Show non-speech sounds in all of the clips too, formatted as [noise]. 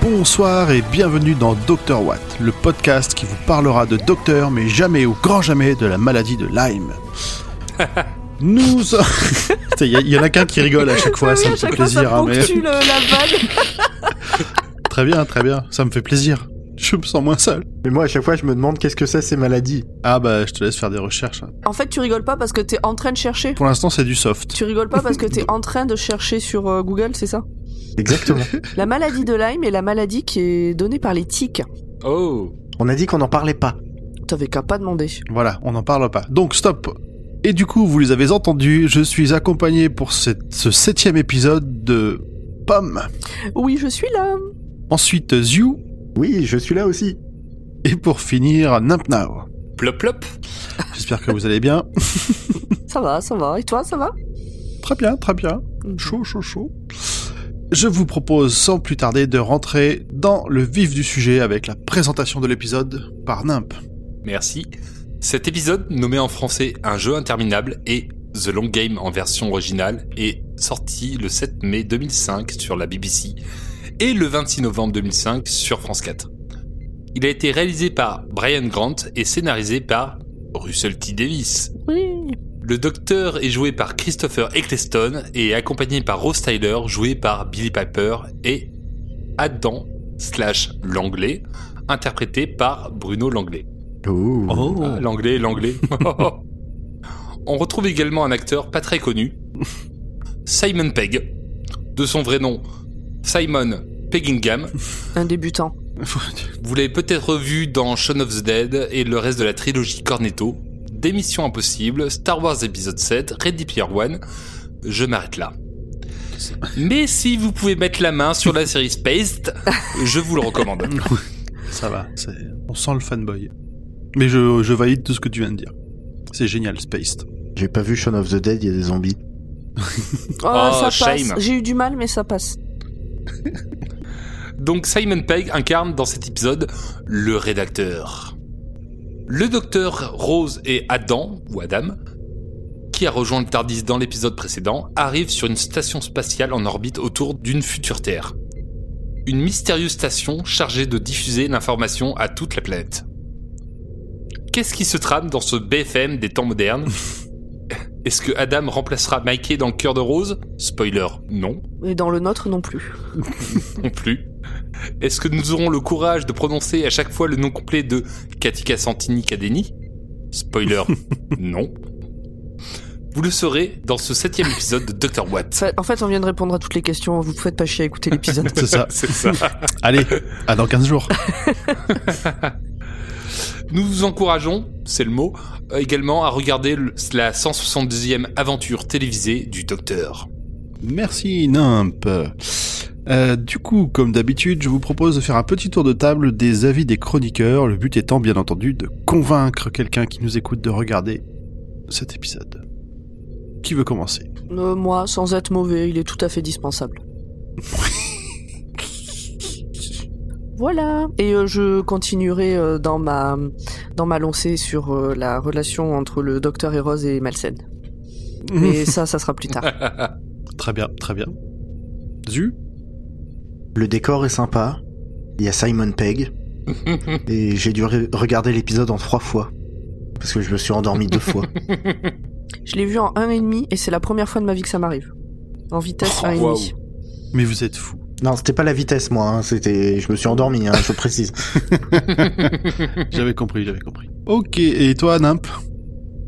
Bonsoir et bienvenue dans Dr Watt, le podcast qui vous parlera de docteur mais jamais ou grand jamais de la maladie de Lyme. [laughs] Nous... [laughs] Il y, y en a qu'un qui rigole à chaque fois, ça me fait fois, plaisir. ça hein, mais- le- la. Très bien, très bien, ça me fait plaisir. [laughs] Je me sens moins seul. Mais moi, à chaque fois, je me demande qu'est-ce que c'est ces maladies. Ah bah, je te laisse faire des recherches. hein. En fait, tu rigoles pas parce que t'es en train de chercher. Pour l'instant, c'est du soft. Tu rigoles pas parce que t'es [laughs] en train de chercher sur euh, Google, c'est ça? Exactement. [laughs] La maladie de Lyme est la maladie qui est donnée par les tiques. Oh On a dit qu'on n'en parlait pas. T'avais qu'à pas demander. Voilà, on n'en parle pas. Donc, stop. Et du coup, vous les avez entendus, je suis accompagné pour cette- ce septième épisode de Pomme. Oui, je suis là. Ensuite, Ziu. Oui, je suis là aussi. Et pour finir, Nimpnao. Plop plop J'espère que vous allez bien. Ça va, ça va. Et toi, ça va? Très bien, très bien. Chaud, chaud, chaud. Je vous propose sans plus tarder de rentrer dans le vif du sujet avec la présentation de l'épisode par Nimp. Merci. Cet épisode, nommé en français Un jeu interminable et The Long Game en version originale, est sorti le 7 mai 2005 sur la BBC et le 26 novembre 2005 sur France 4. Il a été réalisé par Brian Grant et scénarisé par Russell T. Davis. Oui. Le docteur est joué par Christopher Eccleston et accompagné par Rose Tyler, joué par Billy Piper, et Adam slash Langlais, interprété par Bruno Langlais. Oh. Ah, l'anglais, l'anglais. [laughs] On retrouve également un acteur pas très connu, [laughs] Simon Pegg, de son vrai nom Simon Peggingham. [laughs] Un débutant. Vous l'avez peut-être vu dans Shaun of the Dead et le reste de la trilogie Cornetto, des Missions Impossibles, Star Wars épisode 7, Ready Player One. Je m'arrête là. Mais si vous pouvez mettre la main sur la série Spaced, [laughs] je vous le recommande. [laughs] Ça va, on sent le fanboy. Mais je, je valide tout ce que tu viens de dire. C'est génial, Spaced. J'ai pas vu Shaun of the Dead, il y a des zombies. Oh, Oh, ça passe. J'ai eu du mal, mais ça passe. [laughs] Donc Simon Pegg incarne dans cet épisode le rédacteur. Le docteur Rose et Adam, ou Adam, qui a rejoint le TARDIS dans l'épisode précédent, arrivent sur une station spatiale en orbite autour d'une future Terre. Une mystérieuse station chargée de diffuser l'information à toute la planète. Qu'est-ce qui se trame dans ce BFM des temps modernes? [laughs] Est-ce que Adam remplacera Mikey dans le cœur de Rose? Spoiler, non Et dans le nôtre non plus. [laughs] non plus. Est-ce que nous aurons le courage de prononcer à chaque fois le nom complet de Katika Santini Kadeni? Spoiler, [laughs] non. Vous le saurez dans ce septième épisode de Dr. Watt. En fait, on vient de répondre à toutes les questions. Vous faites pas chier à écouter l'épisode. [laughs] C'est ça. [laughs] C'est ça. Allez, à dans 15 jours. [laughs] Nous vous encourageons, c'est le mot, euh, également à regarder la 172e aventure télévisée du Docteur. Merci Nimp. Euh, du coup, comme d'habitude, je vous propose de faire un petit tour de table des avis des chroniqueurs, le but étant bien entendu de convaincre quelqu'un qui nous écoute de regarder cet épisode. Qui veut commencer Euh, moi, sans être mauvais, il est tout à fait dispensable. [laughs] Voilà. Et euh, je continuerai euh, dans ma dans ma lancée sur euh, la relation entre le docteur et Rose et Malsen. Mais [laughs] ça, ça sera plus tard. [laughs] Très bien, très bien. Zu Le décor est sympa. Il y a Simon Pegg. Et j'ai dû re- regarder l'épisode en trois fois. Parce que je me suis endormi deux fois. Je l'ai vu en 1,5 et c'est la première fois de ma vie que ça m'arrive. En vitesse Oh, 1,5. waouh. Mais vous êtes fou. Non, c'était pas la vitesse, moi. hein, C'était, je me suis endormi, hein, je précise. [laughs] J'avais compris, j'avais compris. Ok, et toi, Nimp?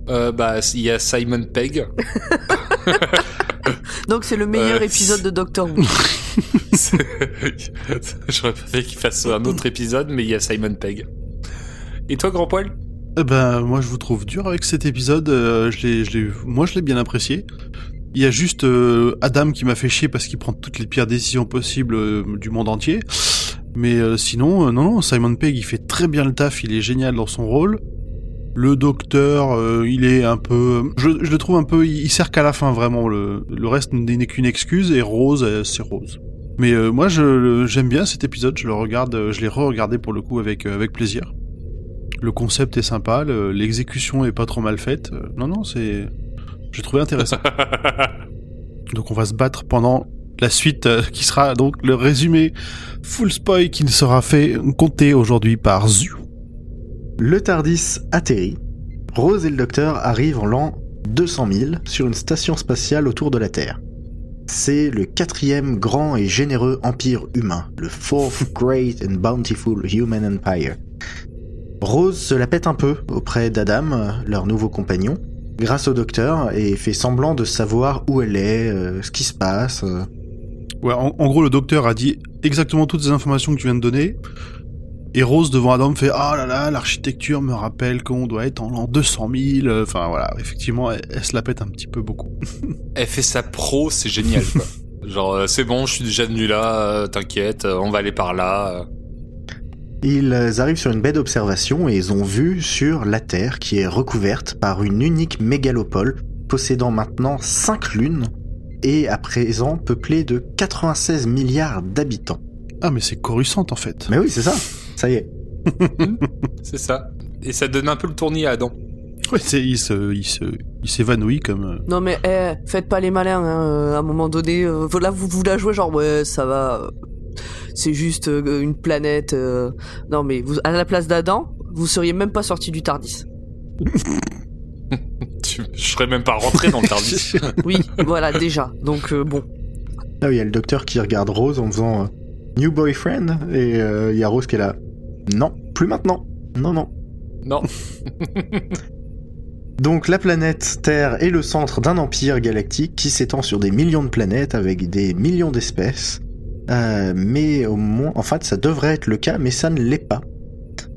Euh, bah, il y a Simon Pegg. [laughs] Donc c'est le meilleur Euh, épisode de Doctor Who. [laughs] J'aurais préféré qu'il fasse un autre épisode, mais il y a Simon Pegg. Et toi, Grand Poil? Eh Ben, moi, je vous trouve dur avec cet épisode. euh, je l'ai, je moi, je l'ai bien apprécié. Il y a juste euh, Adam qui m'a fait chier parce qu'il prend toutes les pires décisions possibles euh, du monde entier. Mais euh, sinon, euh, non, non, Simon Pegg, il fait très bien le taf. Il est génial dans son rôle. Le docteur, il est un peu, je, le trouve un peu, il, sert qu'à la fin vraiment. Le, reste n'est qu'une excuse et Rose, c'est Rose. Mais moi, je, j'aime bien cet épisode. Je le regarde, je l'ai re-regardé pour le coup avec avec plaisir. Le concept est sympa, le- l'exécution est pas trop mal faite. Euh, Non, non, c'est. J'ai trouvé intéressant. [laughs] donc on va se battre pendant la suite euh, qui sera donc le résumé full spoil qui ne sera fait compter aujourd'hui par Zu. Le Tardis atterrit. Rose et le docteur arrivent en l'an 200 000 sur une station spatiale autour de la Terre. C'est le quatrième grand et généreux empire humain, le Fourth [laughs] Great and Bountiful Human Empire. Rose se la pète un peu auprès d'Adam, euh, leur nouveau compagnon, grâce au docteur, et fait semblant de savoir où elle est, euh, ce qui se passe. euh. Ouais, en, en gros, le docteur a dit exactement toutes les informations que tu viens de donner. Et Rose devant Adam fait Ah là là, l'architecture me rappelle qu'on doit être en l'an 200 000. Euh, Enfin voilà, effectivement, elle, elle se la pète un petit peu beaucoup. [laughs] Elle fait sa pro, c'est génial, quoi. [laughs] Genre, euh, c'est bon, je suis déjà venu là, euh, t'inquiète, euh, on va aller par là. euh. Ils arrivent sur une baie d'observation et ils ont vu sur la Terre qui est recouverte par une unique mégalopole possédant maintenant 5 lunes et à présent peuplée de 96 milliards d'habitants. Ah, mais c'est Coruscant en fait. Mais oui, c'est ça. Ça y est. [laughs] C'est ça. Et ça donne un peu le tournis à Adam. Ouais, c'est- il se, il se, il s'évanouit comme. euh, Non mais eh, faites pas les malins, hein, euh, à un moment donné. euh, là, vous, vous la jouez genre ouais, ça va. Euh, C'est juste euh, une planète. euh, Non mais vous, à la place d'Adam, vous seriez même pas sorti du Tardis. [laughs] Tu- Je serais même pas rentré dans le Tardis. [laughs] Oui, voilà déjà. Donc euh, bon. Là, il y a le docteur qui regarde Rose en faisant euh, New boyfriend et euh, il y a Rose qui est là. Non, plus maintenant. Non, non. non. [laughs] Donc la planète Terre est le centre d'un empire galactique qui s'étend sur des millions de planètes avec des millions d'espèces. Euh, mais au moins, en fait, ça devrait être le cas, mais ça ne l'est pas.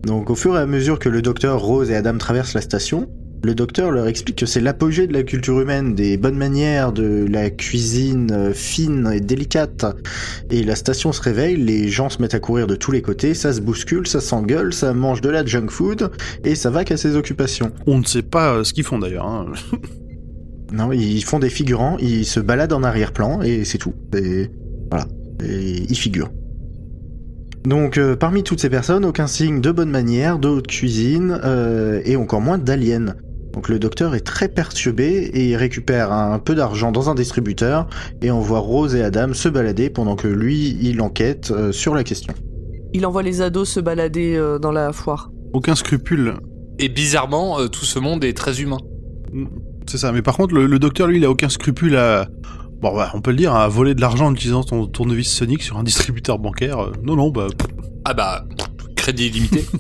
Donc au fur et à mesure que le docteur Rose et Adam traversent la station, le docteur leur explique que c'est l'apogée de la culture humaine, des bonnes manières, de la cuisine euh, fine et délicate. Et la station se réveille, les gens se mettent à courir de tous les côtés, ça se bouscule, ça s'engueule, ça mange de la junk food, et ça va qu'à ses occupations. On ne sait pas euh, ce qu'ils font d'ailleurs. hein. Non, ils font des figurants, ils se baladent en arrière-plan et c'est tout. Et et ils figurent. Donc, euh, parmi toutes ces personnes, aucun signe de bonne manière, de haute cuisine euh, et encore moins d'aliens. Donc, le docteur est très perturbé et il récupère un peu d'argent dans un distributeur et on voit Rose et Adam se balader pendant que lui, il enquête euh, sur la question. Il envoie les ados se balader euh, dans la foire. Aucun scrupule. Et bizarrement, euh, tout ce monde est très humain. C'est ça. Mais par contre, le, le docteur, lui, il a aucun scrupule à. Bon, bah, on peut le dire, à voler de l'argent en utilisant son tournevis Sonic sur un distributeur bancaire. Euh, Non, non, bah. Ah bah, crédit illimité. [laughs]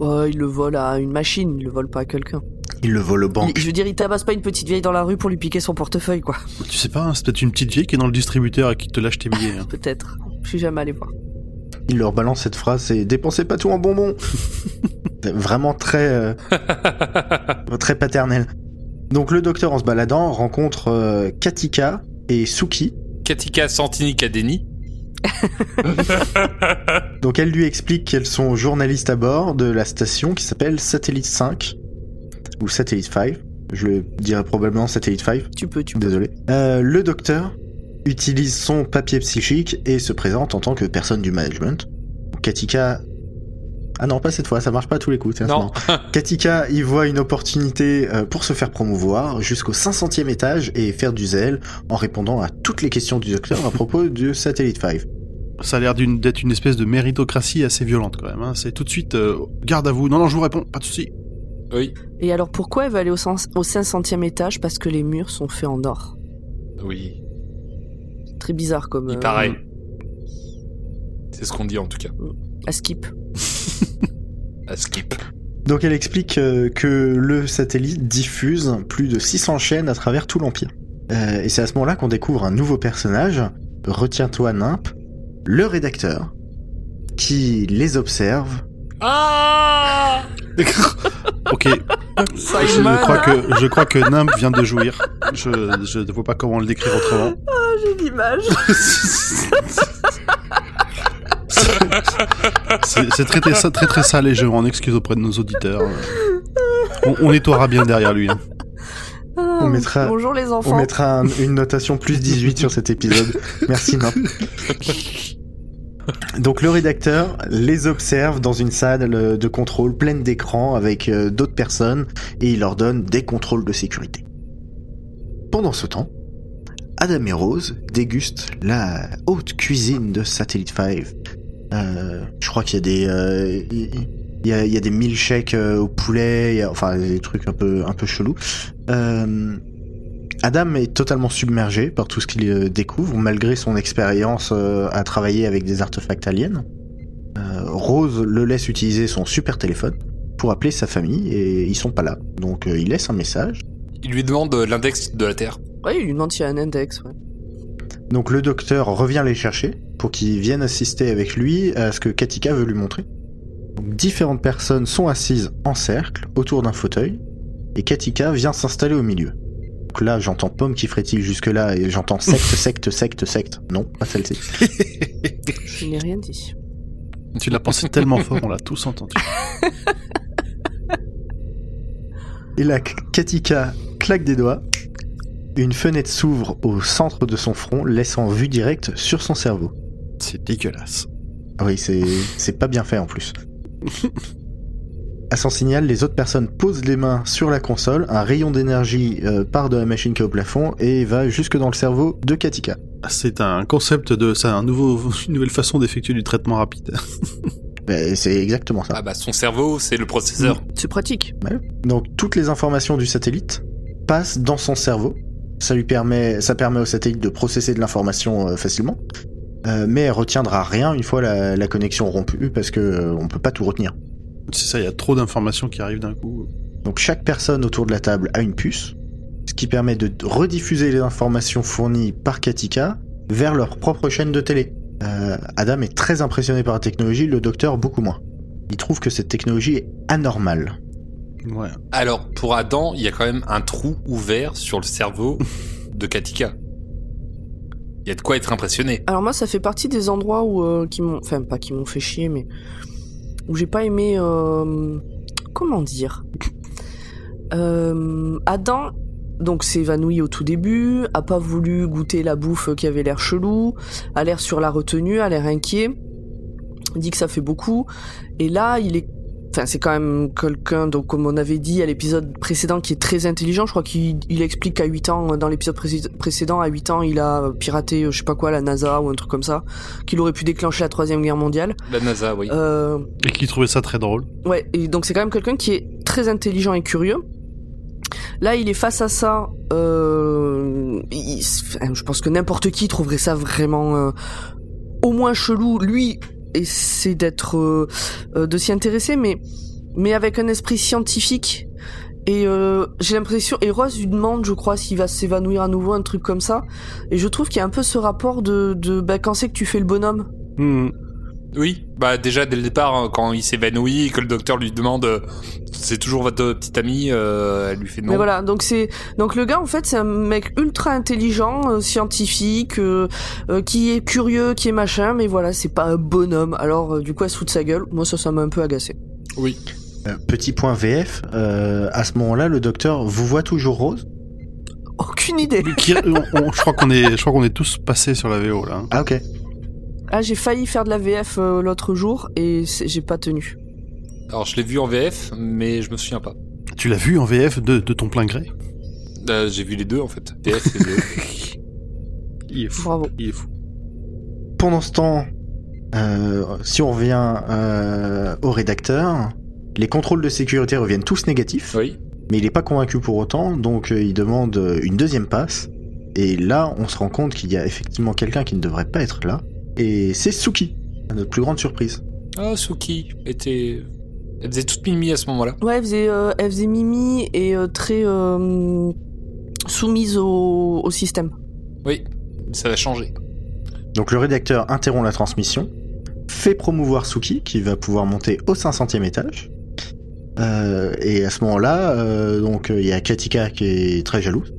Ouais, il le vole à une machine, il le vole pas à quelqu'un. Il le vole aux Il- banques. Je veux dire, il tabasse pas une petite vieille dans la rue pour lui piquer son portefeuille, quoi. tu sais pas, hein, c'est peut-être une petite vieille qui est dans le distributeur et qui te lâche tes billets. hein. [laughs] Peut-être. Je suis jamais allé voir. Il leur balance cette phrase, c'est dépensez pas tout en bonbons. [laughs] Vraiment très, euh, très paternel. Donc le docteur en se baladant rencontre euh, Katika et Suki. Katika Santini Kadeni. [laughs] Donc elle lui explique qu'elles sont journalistes à bord de la station qui s'appelle Satellite 5 ou Satellite 5. Je le dirais probablement Satellite 5. Tu peux, tu peux. Désolé. Euh, le docteur utilise son papier psychique et se présente en tant que personne du management. Katika. Ah non, pas cette fois, ça marche pas à tous les coups. Non. [laughs] Katika y voit une opportunité euh, pour se faire promouvoir jusqu'au 500e étage et faire du zèle en répondant à toutes les questions du docteur à propos du Satellite 5. Ça a l'air d'une- d'être une espèce de méritocratie assez violente quand même. hein. C'est tout de suite euh, garde à vous. Non, non, je vous réponds, pas de souci. Oui. Et alors pourquoi elle va aller au, sens- au 500e étage Parce que les murs sont faits en or? Oui. Très bizarre comme. Il euh, paraît. C'est ce qu'on dit en tout cas. À skip. [laughs] À skip. Donc elle explique euh, que le satellite diffuse plus de 600 chaînes à travers tout l'Empire. Euh, et c'est à ce moment-là qu'on découvre un nouveau personnage, retiens-toi Nimp, le rédacteur, qui les observe. Ah ok. je crois que je crois que Nimp vient de jouir. Je je ne vois pas comment le décrire autrement. J'ai l'image. [laughs] C'est très, très très très sale et je m'en excuse auprès de nos auditeurs. On, on nettoiera bien derrière lui. hein. On mettra- Ah, Bonjour les On enfants. mettra un- une notation plus 18 sur cet épisode. Merci Nimp. Donc le rédacteur les observe dans une salle de contrôle pleine d'écrans avec euh, d'autres personnes et il leur donne des contrôles de sécurité. Pendant ce temps, Adam et Rose dégustent la haute cuisine de Satellite 5. Euh, je crois qu'il y a des... euh, il y, a, il y a des milkshakes euh, au poulet, il y a- enfin des trucs un peu, un peu chelous. Euh, Adam est totalement submergé par tout ce qu'il découvre, malgré son expérience euh, à travailler avec des artefacts aliens. Euh, Rose le laisse utiliser son super téléphone pour appeler sa famille et ils sont pas là. Donc euh, il laisse un message. Il lui demande l'index de la Terre. Ouais, il lui demande s'il y a un index. Ouais. Donc le docteur revient les chercher pour qu'ils viennent assister avec lui à ce que Katika veut lui montrer. Donc, différentes personnes sont assises en cercle autour d'un fauteuil et Katika vient s'installer au milieu. Donc là j'entends Pomme qui frétille jusque là et j'entends secte, [laughs] secte, secte, secte. Non, pas celle-ci. Je n'ai rien dit. Tu l'as pensé tellement fort, on l'a tous entendu. Et là, Katika claque des doigts. Une fenêtre s'ouvre au centre de son front, laissant vue directe sur son cerveau. C'est dégueulasse. Ah Oui, c'est c'est pas bien fait en plus. À son signal, les autres personnes posent les mains sur la console, un rayon d'énergie euh, part de la machine qui est au plafond et va jusque dans le cerveau de Katika. C'est un concept de, c'est un nouveau, [laughs] une nouvelle façon d'effectuer du traitement rapide. [laughs] Ben, c'est exactement ça. Ah bah son cerveau, c'est le processeur. C'est pratique. Donc toutes les informations du satellite passent dans son cerveau. Ça lui permet, ça permet au satellite de processer de l'information euh, facilement, Euh, mais elle retiendra rien une fois la, la connexion rompue parce que euh, on peut pas tout retenir. C'est ça, il y a trop d'informations qui arrivent d'un coup. Donc chaque personne autour de la table a une puce, ce qui permet de rediffuser les informations fournies par Katika vers leur propre chaîne de télé. Euh, Adam est très impressionné par la technologie, le docteur beaucoup moins. Il trouve que cette technologie est anormale. Ouais. Alors, pour Adam, il y a quand même un trou ouvert sur le cerveau [laughs] de Katika. Il y a de quoi être impressionné. Alors moi, ça fait partie des endroits où euh, qui m'ont, enfin pas qui m'ont fait chier, mais où j'ai pas aimé. euh, Comment dire? Euh, Adam, donc s'est évanoui au tout début, a pas voulu goûter la bouffe qui avait l'air chelou, a l'air sur la retenue, a l'air inquiet, dit que ça fait beaucoup, et là il est Enfin, c'est quand même quelqu'un, donc comme on avait dit à l'épisode précédent, qui est très intelligent. Je crois qu'il il explique qu'à 8 ans, dans l'épisode précé- précédent, à 8 ans, il a piraté, euh, je sais pas quoi, la NASA ou un truc comme ça, qu'il aurait pu déclencher la troisième guerre mondiale. La NASA, oui. Euh, Et qui trouvait ça très drôle. Ouais, et donc c'est quand même quelqu'un qui est très intelligent et curieux. Là, il est face à ça. Euh, il- enfin, je pense que n'importe qui trouverait ça vraiment euh, au moins chelou. Lui essaie d'être, euh, euh, de s'y intéresser, mais mais avec un esprit scientifique. Et euh, j'ai l'impression, et Rose lui demande, je crois, s'il va s'évanouir à nouveau, un truc comme ça. Et je trouve qu'il y a un peu ce rapport de, de bah, quand c'est que tu fais le bonhomme. Hmm. Oui, bah déjà dès le départ, hein, quand il s'évanouit et que le docteur lui demande euh, c'est toujours votre petite amie, euh, elle lui fait non. Mais voilà, donc c'est donc le gars en fait c'est un mec ultra intelligent, euh, scientifique, euh, euh, qui est curieux, qui est machin, mais voilà c'est pas un bonhomme. Alors euh, du coup elle se fout de sa gueule. Moi ça ça m'a un peu agacé. Oui. Euh, petit point VF, euh, à ce moment-là, le docteur vous voit toujours Rose? Aucune idée. Qui- on- on- je crois qu'on est, je crois qu'on est tous passés sur la VO là. Ah ok. Ah j'ai failli faire de la VF euh, l'autre jour et j'ai pas tenu. Alors je l'ai vu en VF, mais je me souviens pas. Tu l'as vu en VF de, de ton plein gré? Euh, J'ai vu les deux en fait. VF et VF. [laughs] Il est fou. Bravo. Il est fou. Pendant ce temps, euh, si on revient euh, au rédacteur, les contrôles de sécurité reviennent tous négatifs, oui. mais il n'est pas convaincu pour autant, donc euh, il demande une deuxième passe. Et là, on se rend compte qu'il y a effectivement quelqu'un qui ne devrait pas être là, et c'est Suki, à notre plus grande surprise. Ah, Suki était. Elle faisait toute mimi à ce moment-là. Ouais elle faisait euh, elle faisait mimi et euh, très euh, soumise au, au système. Oui, ça va changer. Donc le rédacteur interrompt la transmission, fait promouvoir Suki, qui va pouvoir monter au 500e étage. Euh, et à ce moment-là, euh, donc euh, il y a Katika qui est très jalouse.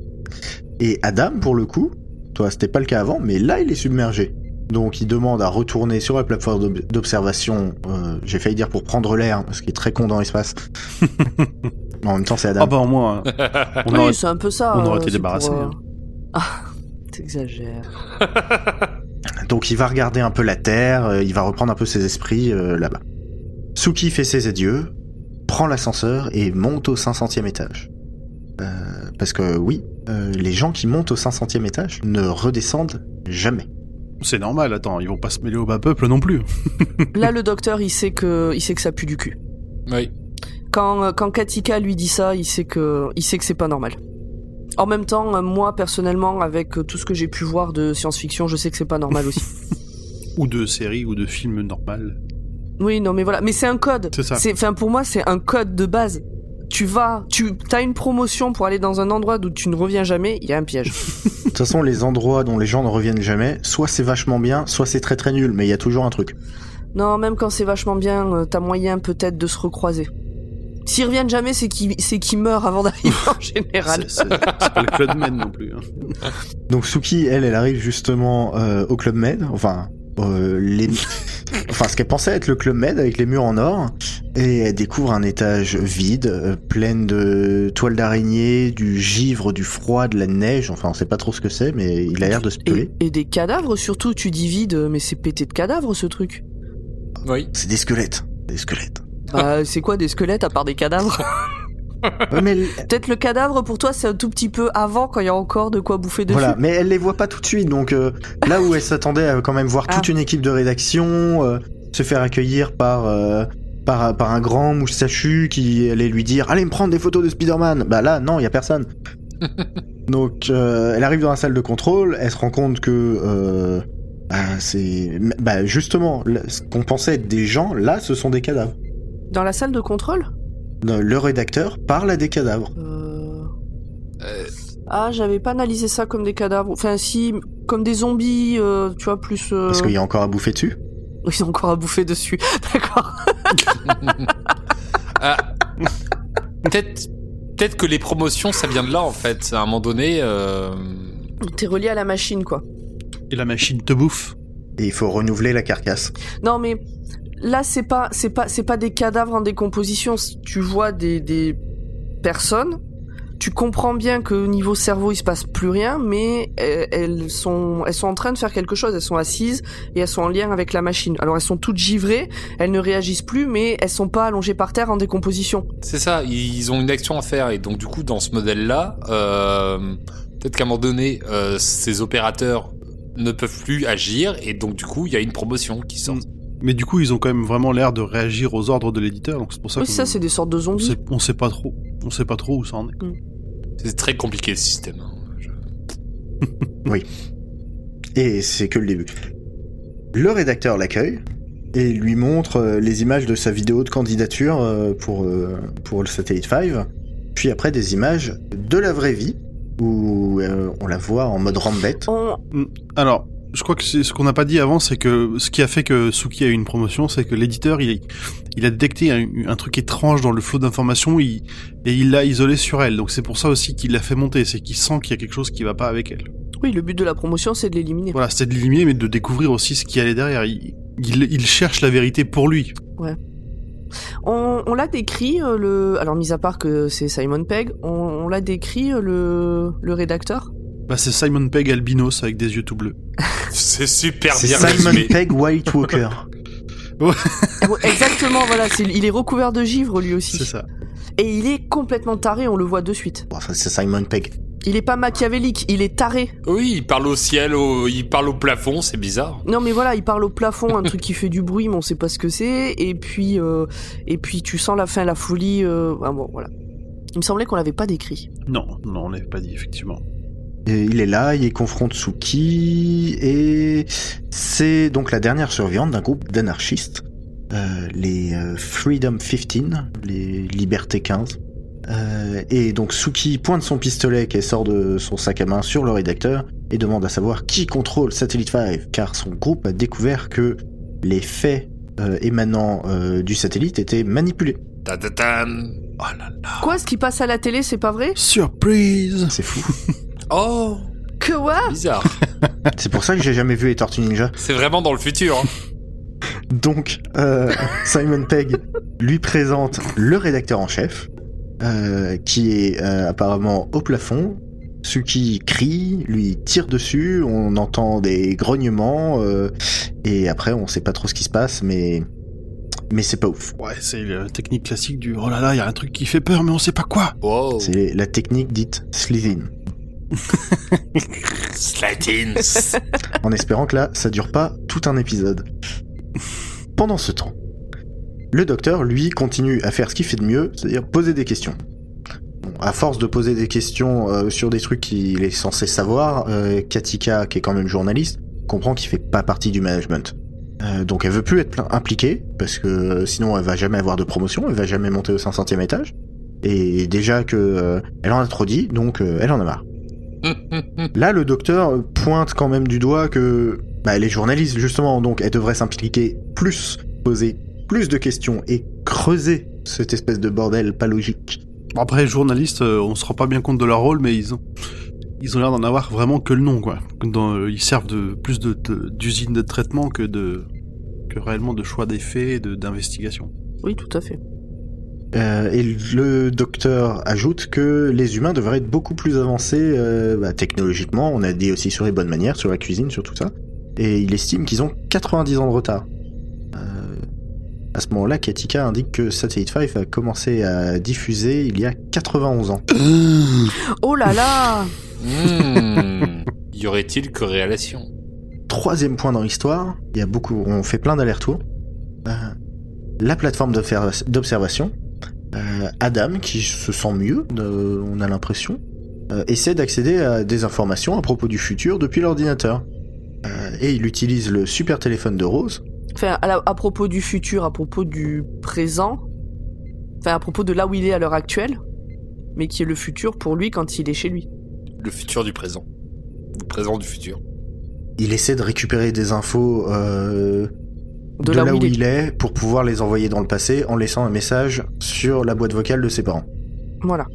Et Adam, pour le coup, toi c'était pas le cas avant, mais là il est submergé. Donc il demande à retourner sur la plateforme d'ob- d'observation, euh, j'ai failli dire pour prendre l'air, parce qu'il est très con dans l'espace. [laughs] En même temps c'est Adam. Ah bah au moins, [laughs] on oui aurait- c'est un peu ça. on aurait euh, été débarrassé, pour, euh, hein. [laughs] Ah t'exagères. donc il va regarder un peu la Terre, euh, il va reprendre un peu ses esprits euh, là-bas. Suki fait ses adieux, prend l'ascenseur et monte au 500e étage. Euh, parce que oui, euh, les gens qui montent au 500e étage ne redescendent jamais. C'est normal, attends, ils vont pas se mêler au bas peuple non plus. [laughs] Là, le docteur, il sait que, il sait que ça pue du cul. Oui. Quand, euh, quand Katika lui dit ça, il sait que, il sait que c'est pas normal. En même temps, euh, moi, personnellement, avec euh, tout ce que j'ai pu voir de science-fiction, je sais que c'est pas normal aussi. [laughs] ou de séries ou de films normal. oui, non, mais voilà. Mais c'est un code. C'est ça. C'est, enfin, pour moi, c'est un code de base. Tu vas, tu, as une promotion pour aller dans un endroit d'où tu ne reviens jamais, il y a un piège. [laughs] De toute façon, les endroits dont les gens ne reviennent jamais, soit c'est vachement bien, soit c'est très très nul, mais il y a toujours un truc. non, même quand c'est vachement bien, euh, t'as moyen peut-être de se recroiser. S'ils reviennent jamais, c'est qu'ils, meurent avant d'arriver en [laughs] général. C'est pas le Club Med non plus. hein. [laughs] Donc Suki, elle, elle arrive justement euh, au Club Med, enfin, euh, les... [laughs] enfin ce qu'elle pensait être le Club Med avec les murs en or, et elle découvre un étage vide, euh, plein de toiles d'araignée, du givre, du froid, de la neige, enfin on sait pas trop ce que c'est, mais il a l'air de se peler. Et, et des cadavres surtout, tu dis vide, mais c'est pété de cadavres ce truc. Oui. C'est des squelettes, des squelettes. Bah, c'est quoi des squelettes à part des cadavres? [laughs] Elle- [laughs] Peut-être le cadavre pour toi c'est un tout petit peu avant quand il y a encore de quoi bouffer dessus. Voilà, mais elle les voit pas tout de suite, donc euh, là où elle s'attendait à quand même voir toute Ah. une équipe de rédaction, euh, se faire accueillir par, euh, par, par un grand moustachu qui allait lui dire Allez me prendre des photos de Spider-Man Bah là, non, il y a personne. [laughs] donc elle arrive dans la salle de contrôle, elle se rend compte que. bah, c'est. Bah justement, ce qu'on pensait être des gens, là, ce sont des cadavres. Dans la salle de contrôle? Le rédacteur parle à des cadavres. Euh, Euh, Ah, j'avais pas analysé ça comme des cadavres. Enfin, si, comme des zombies, euh, tu vois, plus. euh, Parce qu'il y a encore à bouffer dessus. [laughs] Ils ont encore à bouffer dessus. [laughs] D'accord. [laughs] ah, peut-être, peut-être que les promotions, ça vient de là en fait. À un moment donné, euh, T'es relié à la machine, quoi. Et la machine te bouffe. Et il faut renouveler la carcasse. Non, mais là, c'est pas, c'est pas, c'est pas des cadavres en décomposition. Tu vois des, des personnes. Tu comprends bien que niveau cerveau, il se passe plus rien, mais elles, elles sont, elles sont en train de faire quelque chose. Elles sont assises et elles sont en lien avec la machine. Alors elles sont toutes givrées, elles ne réagissent plus, mais elles sont pas allongées par terre en décomposition. c'est ça. Ils ont une action à faire et donc du coup, dans ce modèle-là, euh, peut-être qu'à un moment donné, euh, ces opérateurs ne peuvent plus agir et donc du coup, il y a une promotion qui sort. Mais du coup, ils ont quand même vraiment l'air de réagir aux ordres de l'éditeur, donc c'est pour ça Oui, que ça, c'est des sortes de on zombies. sait, on sait pas trop. On sait pas trop où ça en est. C'est très compliqué le système. hein. Je- [laughs] Et c'est que le début. Le rédacteur l'accueille et lui montre euh, les images de sa vidéo de candidature euh, pour, euh, pour le Satellite 5. Puis après des images de la vraie vie où euh, on la voit en mode rambette. On- Alors, je crois que c'est ce qu'on n'a pas dit avant, c'est que ce qui a fait que Suki a eu une promotion, c'est que l'éditeur, il, il a détecté un, un truc étrange dans le flot d'informations et il l'a isolé sur elle. Donc c'est pour ça aussi qu'il l'a fait monter, c'est qu'il sent qu'il y a quelque chose qui va pas avec elle. Oui, le but de la promotion, c'est de l'éliminer. Voilà, c'était de l'éliminer, mais de découvrir aussi ce qui allait derrière. Il, il, il cherche la vérité pour lui. On, on l'a décrit, euh, le. Alors, mis à part que c'est Simon Pegg, on, on l'a décrit, euh, le, le rédacteur? Bah, c'est Simon Pegg albinos avec des yeux tout bleus. [laughs] C'est super bien Simon résumé. Pegg White Walker. [laughs] Eh, Exactement, voilà, il est recouvert de givre lui aussi. C'est ça. Et il est complètement taré, on le voit de suite. Bon, enfin, c'est Simon Pegg. Il est pas machiavélique, il est taré. Oui, il parle au ciel, au- il parle au plafond, c'est bizarre. Non mais voilà, il parle au plafond, un truc qui fait du bruit, mais on sait pas ce que c'est. Et puis, euh, et puis tu sens la fin, la folie. Euh... ah bon, voilà. Il me semblait qu'on l'avait pas décrit. Non, non, on l'avait pas dit, effectivement. Et il est là, il confronte Suki, et c'est donc la dernière survivante d'un groupe d'anarchistes, euh, les euh, Freedom 15, les Liberté 15. Euh, et donc Suki pointe son pistolet qu'elle sort de son sac à main sur le rédacteur et demande à savoir qui contrôle Satellite 5, car son groupe a découvert que les faits euh, émanant euh, du satellite étaient manipulés. Ta-ta-tan. Oh là là. Quoi, ce qui passe à la télé, c'est pas vrai? Surprise C'est fou. [laughs] Oh, Que quoi bizarre. [laughs] c'est pour ça que j'ai jamais vu les Tortues Ninja. c'est vraiment dans le futur. hein. [laughs] Donc, euh, Simon Pegg lui présente le rédacteur en chef, euh, qui est euh, apparemment au plafond, Suki crie, lui tire dessus, on entend des grognements, euh, et après on sait pas trop ce qui se passe, mais mais c'est pas ouf. Ouais, c'est la technique classique du oh là là, il y a un truc qui fait peur, mais on sait pas quoi. Wow. C'est la technique dite Slithin. Slatins. en espérant que là, ça dure pas tout un épisode. Pendant ce temps, le docteur, lui, continue à faire ce qu'il fait de mieux, c'est-à-dire poser des questions. À force de poser des questions euh, sur des trucs qu'il est censé savoir, euh, Katika, qui est quand même journaliste, comprend qu'il fait pas partie du management. Euh, donc elle veut plus être impliquée, parce que sinon elle va jamais avoir de promotion, elle va jamais monter au 500e étage. Et déjà que elle en a trop dit, donc elle en a marre. [laughs] Là, le docteur pointe quand même du doigt que bah, elle est journaliste justement, donc elle devrait s'impliquer plus, poser plus de questions et creuser cette espèce de bordel pas logique. Après, les journalistes, euh, on se rend pas bien compte de leur rôle, mais ils ont, ils ont l'air d'en avoir vraiment que le nom, quoi. Dans, euh, ils servent de plus de, de- d'usines de traitement que de, que réellement de choix d'effets et de, d'investigation. Oui, tout à fait. Euh, et le docteur ajoute que les humains devraient être beaucoup plus avancés euh, bah, technologiquement, on a dit aussi sur les bonnes manières, sur la cuisine, sur tout ça. Et il estime qu'ils ont 90 ans de retard. Euh, à ce moment-là, Katika indique que Satellite 5 a commencé à diffuser il y a 91 ans. Oh là là Hmm. Y aurait-il corrélation? Troisième point dans l'histoire, il y a beaucoup, on fait plein d'allers-retours. Euh, la plateforme d'observa- d'observation, Adam, qui se sent mieux, euh, on a l'impression, euh, essaie d'accéder à des informations à propos du futur depuis l'ordinateur. Euh, et il utilise le super téléphone de Rose. Enfin, à, la- à propos du futur, à propos du présent, enfin, à propos de là où il est à l'heure actuelle, mais qui est le futur pour lui quand il est chez lui. Le futur du présent. Le présent du futur. Il essaie de récupérer des infos euh, De, là, où, il est. pour pouvoir les envoyer dans le passé en laissant un message sur la boîte vocale de ses parents. Voilà.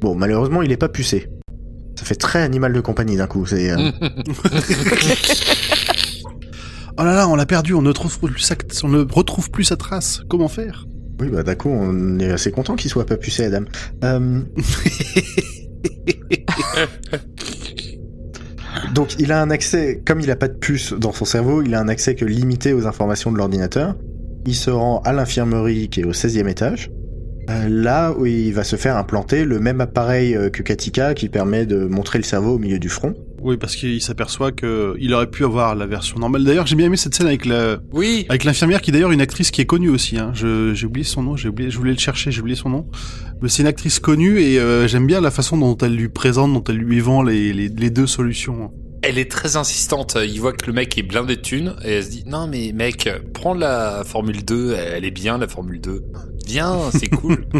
Bon, malheureusement, il est pas pucé. Ça fait très animal de compagnie d'un coup. C'est euh, [laughs] Oh là là, on l'a perdu, on ne, retrouve plus sa, on ne retrouve plus sa trace. Comment faire? Oui, bah d'un coup, on est assez content qu'il soit pas pucé, Adam. Euh, [laughs] Donc, il a un accès, comme il a pas de puce dans son cerveau, il a un accès que limité aux informations de l'ordinateur. Il se rend à l'infirmerie qui est au 16e étage. euh, là où il va se faire implanter le même appareil euh, que Katika qui permet de montrer le cerveau au milieu du front. Oui, parce qu'il s'aperçoit que il aurait pu avoir la version normale. D'ailleurs, j'ai bien aimé cette scène avec la, Oui. avec l'infirmière qui est d'ailleurs une actrice qui est connue aussi. Hein. Je, j'ai oublié son nom, j'ai oublié, je voulais le chercher, j'ai oublié son nom. Mais c'est une actrice connue et euh, j'aime bien la façon dont elle lui présente, dont elle lui vend les, les, les deux solutions. Elle est très insistante. Il voit que le mec est blindé de thunes et elle se dit non mais mec, prends la Formule 2. Elle est bien la Formule 2. Viens, c'est cool. [laughs]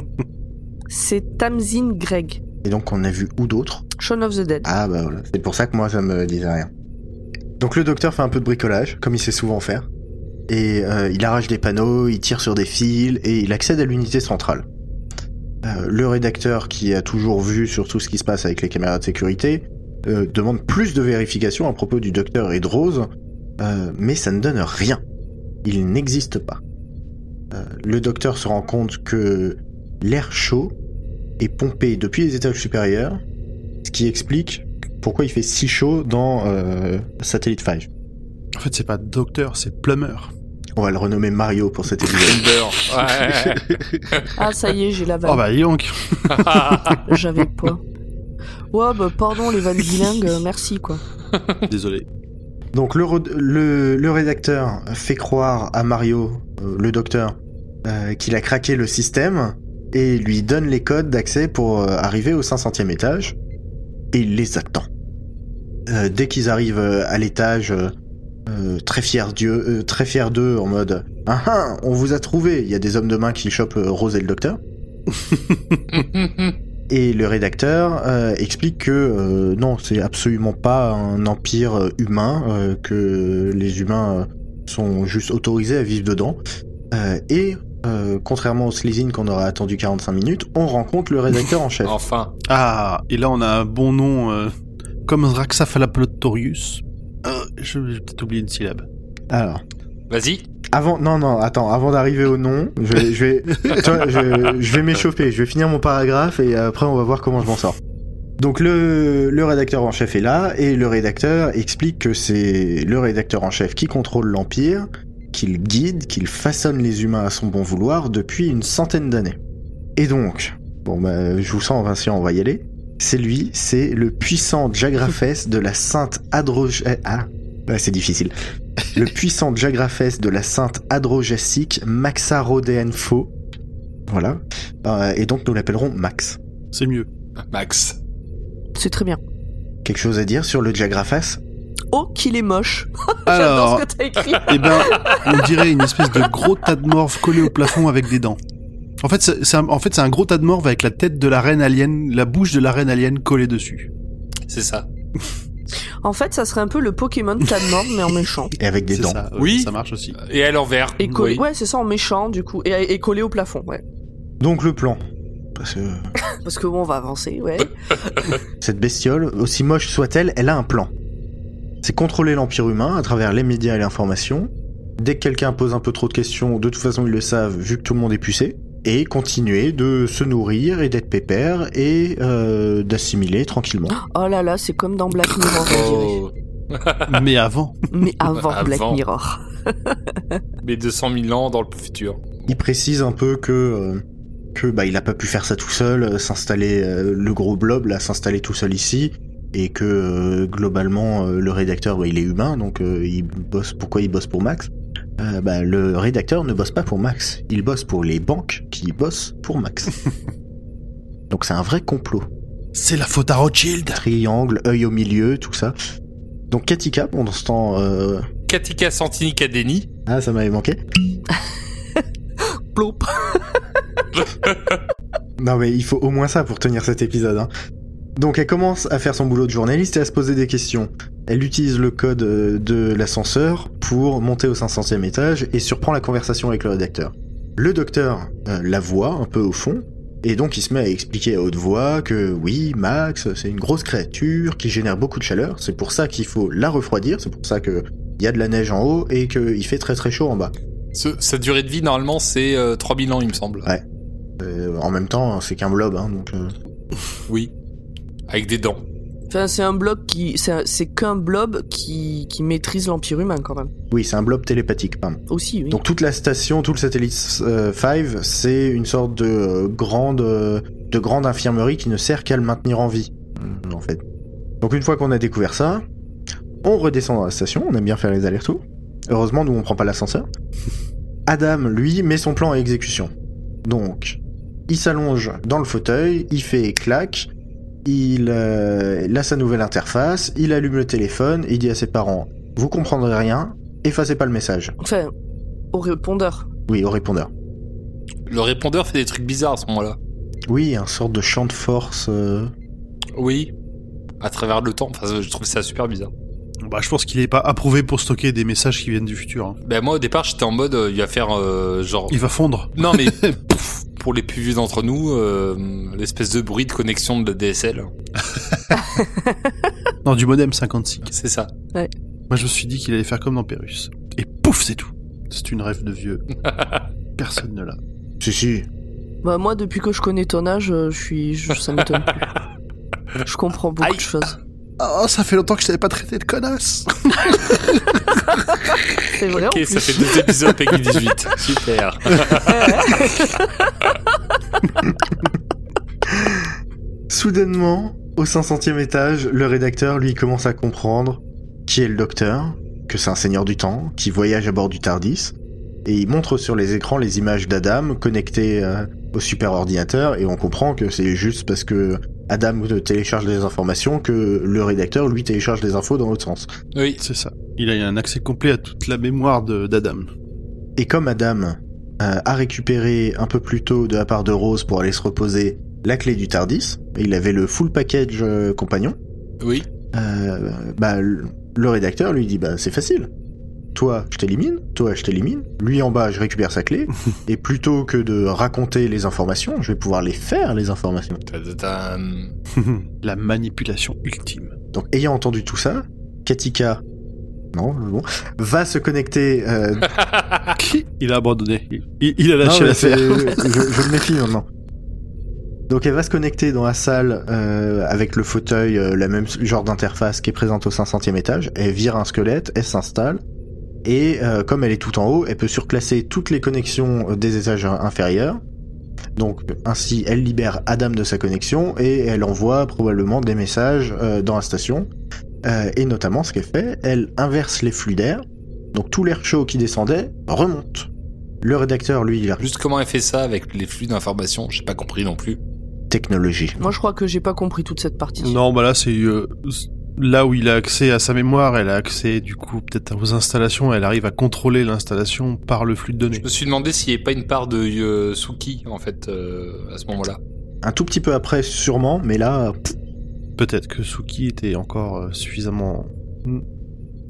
C'est Tamzin Greg, Et donc, on a vu où d'autres Shaun of the Dead. Ah bah voilà, c'est pour ça que moi ça me disait rien. Donc le docteur fait un peu de bricolage, comme il sait souvent faire, et euh, il arrache des panneaux, il tire sur des fils, et il accède à l'unité centrale. Euh, le rédacteur, qui a toujours vu sur tout ce qui se passe avec les caméras de sécurité, euh, demande plus de vérifications à propos du docteur et de Rose, euh, mais ça ne donne rien. Il n'existe pas. Euh, le docteur se rend compte que l'air chaud est pompé depuis les étages supérieurs, ce qui explique pourquoi il fait si chaud dans euh, Satellite 5. En fait, c'est pas docteur, c'est plumeur. On va le renommer Mario pour cet épisode. Ouais. Ah, ça y est, j'ai la vanne. Oh bah, donc. [laughs] [laughs] J'avais pas. Ouais, bah, pardon, les vannes bilingues, euh, merci, quoi. [laughs] Désolé. Donc le, le, le rédacteur fait croire à Mario, euh, le docteur, euh, qu'il a craqué le système et lui donne les codes d'accès pour euh, arriver au 500e étage et il les attend. Euh, dès qu'ils arrivent à l'étage, très fiers d'eux, euh, très fiers d'eux en mode ah ah, on vous a trouvé. Il y a des hommes de main qui chopent Rose et le docteur. [laughs] Et le rédacteur euh, explique que euh, non, c'est absolument pas un empire humain, euh, que les humains sont juste autorisés à vivre dedans. Euh, et euh, contrairement au Slizine qu'on aurait attendu 45 minutes, on rencontre le rédacteur en chef. [laughs] enfin. Ah, et là on a un bon nom euh, comme Raxaphalaplotorius. Euh, je j'ai peut-être oublié une syllabe. Alors, Vas-y. Avant, non, non, attends, avant d'arriver au nom, je vais, je vais, [laughs] toi, je, je vais m'échauffer, je vais finir mon paragraphe et après on va voir comment je m'en sors. Donc le, le rédacteur en chef est là et le rédacteur explique que c'est le rédacteur en chef qui contrôle l'Empire, qu'il guide, qu'il façonne les humains à son bon vouloir depuis une centaine d'années. Et donc, bon bah je vous sens Vincent, on va y aller. C'est lui, c'est le puissant Jagrafes de la sainte Adroge... eh, Ah, ouais, c'est difficile. Le puissant Jagrafes de la sainte Adrojacique Maxarodéenfo. Voilà. Euh, et donc nous l'appellerons Max. C'est mieux. Max. C'est très bien. Quelque chose à dire sur le Jagrafes Oh, qu'il est moche. [laughs] J'adore Alors, ce que t'as écrit. eh ben, on dirait une espèce de gros tas de morves collé au plafond avec des dents. En fait, c'est c'est un, en fait, c'est un gros tas de morves avec la tête de la reine alien, la bouche de la reine alien collée dessus. C'est ça. En fait, ça serait un peu le Pokémon Tadmor, mais en méchant. Et avec des dents. ça. Oui. Ça marche aussi. Et à l'envers. Et collé, Oui. ouais, c'est ça, en méchant, du coup. Et, et collé au plafond, ouais. Donc le plan. Parce que [laughs] Parce que bon, on va avancer, ouais. [laughs] cette bestiole, aussi moche soit-elle, elle a un plan. C'est contrôler l'Empire humain à travers les médias et l'information. Dès que quelqu'un pose un peu trop de questions, de toute façon ils le savent vu que tout le monde est pucé. Et continuer de se nourrir et d'être pépère et euh, d'assimiler tranquillement. Oh là là, c'est comme dans Black Mirror. Oh. Mais avant. Mais avant, Avant. Black Mirror. Mais 200 000 ans dans le futur. Il précise un peu que euh, que bah il a pas pu faire ça tout seul, euh, s'installer euh, le gros blob là, s'installer tout seul ici, et que euh, globalement euh, le rédacteur bah, il est humain, donc euh, il bosse. Pourquoi il bosse pour Max? Euh, bah, Le rédacteur ne bosse pas pour Max, il bosse pour les banques qui bossent pour Max. [laughs] donc c'est un vrai complot. C'est la faute à Rothschild. Triangle, œil au milieu, tout ça. Donc Katika, pendant ce temps, euh... Katika Santini Kadeni. ah ça m'avait manqué. [laughs] Plop. [laughs] Non mais il faut au moins ça pour tenir cet épisode. Hein. Donc elle commence à faire son boulot de journaliste et à se poser des questions. Elle utilise le code euh, de l'ascenseur pour monter au 500e étage et surprend la conversation avec le rédacteur. Le docteur euh, la voit un peu au fond et donc il se met à expliquer à haute voix que oui, Max, c'est une grosse créature qui génère beaucoup de chaleur, c'est pour ça qu'il faut la refroidir, c'est pour ça que il y a de la neige en haut et qu'il fait très très chaud en bas. Ce- sa durée de vie, normalement, c'est euh, 3000 ans, il me semble. Ouais. Euh, en même temps, c'est qu'un blob, hein, donc... euh, Oui. Avec des dents. Enfin, c'est un blob qui. C'est un- c'est qu'un blob qui, qui maîtrise l'Empire humain, quand même. Oui, c'est un blob télépathique, pardon. Aussi, oui. Donc toute la station, tout le satellite euh, 5, c'est une sorte de euh, grande euh, de grande infirmerie qui ne sert qu'à le maintenir en vie, euh, en fait. Donc une fois qu'on a découvert ça, on redescend dans la station, on aime bien faire les allers-retours. Heureusement, nous on prend pas l'ascenseur. [laughs] Adam, lui, met son plan à exécution. Donc, il s'allonge dans le fauteuil, il fait clac, il, euh, il a sa nouvelle interface, il allume le téléphone, il dit à ses parents Vous comprendrez rien, effacez pas le message. Enfin, au répondeur. Oui, au répondeur. Le répondeur fait des trucs bizarres à ce moment-là. Oui, un sorte de champ de force. euh, Oui. À travers le temps. Enfin, je trouve ça super bizarre. Bah, je pense qu'il est pas approuvé pour stocker des messages qui viennent du futur. hein. Ben moi, au départ, j'étais en mode, euh, il va faire euh, genre... Il va fondre. Non, mais [laughs] pouf, pour les plus vieux d'entre nous, euh, l'espèce de bruit de connexion de la DSL. [laughs] Non, du modem 56. C'est ça. Moi, je me suis dit qu'il allait faire comme dans Pérus. Et pouf, c'est tout. C'est une rêve de vieux. [laughs] Personne ne l'a. Si, si. Bah, moi, depuis que je connais ton âge, euh, je suis. je- ça m'étonne plus. [laughs] Je comprends beaucoup Aïe. de choses. Oh, ça fait longtemps que je t'avais pas traité de connasse. [laughs] C'est vrai, en Ok, plus. ça fait deux épisodes Peggy 18. [laughs] Super. [laughs] Soudainement, au 500e étage, le rédacteur, lui, commence à comprendre qui est le docteur, que c'est un seigneur du temps, qui voyage à bord du TARDIS, et il montre sur les écrans les images d'Adam connectées euh, au super ordinateur, et on comprend que c'est juste parce que Adam télécharge des informations que le rédacteur, lui, télécharge des infos dans l'autre sens. Oui. C'est ça. Il a un accès complet à toute la mémoire de- d'Adam. Et comme Adam euh, a récupéré un peu plus tôt de la part de Rose pour aller se reposer la clé du TARDIS, il avait le full package euh, compagnon, Oui. euh, bah, le le rédacteur lui dit bah c'est facile. Toi, je t'élimine, toi, je t'élimine. Lui en bas, je récupère sa clé. [laughs] et plutôt que de raconter les informations, je vais pouvoir les faire les informations. [laughs] La manipulation ultime. Donc, ayant entendu tout ça, Katika, non, bon, va se connecter. euh, [laughs] il a abandonné. Il, il a lâché c'est- je, je me méfie maintenant. Donc elle va se connecter dans la salle euh, avec le fauteuil, euh, la même genre d'interface qui est présente au 500e étage. Elle vire un squelette, elle s'installe. Et euh, comme elle est tout en haut, elle peut surclasser toutes les connexions euh, des étages inférieurs. Donc ainsi, elle libère Adam de sa connexion et elle envoie probablement des messages euh, dans la station. Euh, et notamment, ce qu'elle fait, elle inverse les flux d'air. Donc tout l'air chaud qui descendait remonte. Le rédacteur, lui, il a Juste comment elle fait ça avec les flux d'informations, j'ai pas compris non plus. technologie. Moi, je crois que j'ai pas compris toute cette partie. Non, bah là, c'est euh, là où il a accès à sa mémoire, elle a accès du coup peut-être aux installations, elle arrive à contrôler l'installation par le flux de données. Je me suis demandé s'il n'y avait pas une part de euh, Suki en fait euh, à ce moment-là. Un tout petit peu après, sûrement, mais là, Peut-être que Suki était encore euh, suffisamment.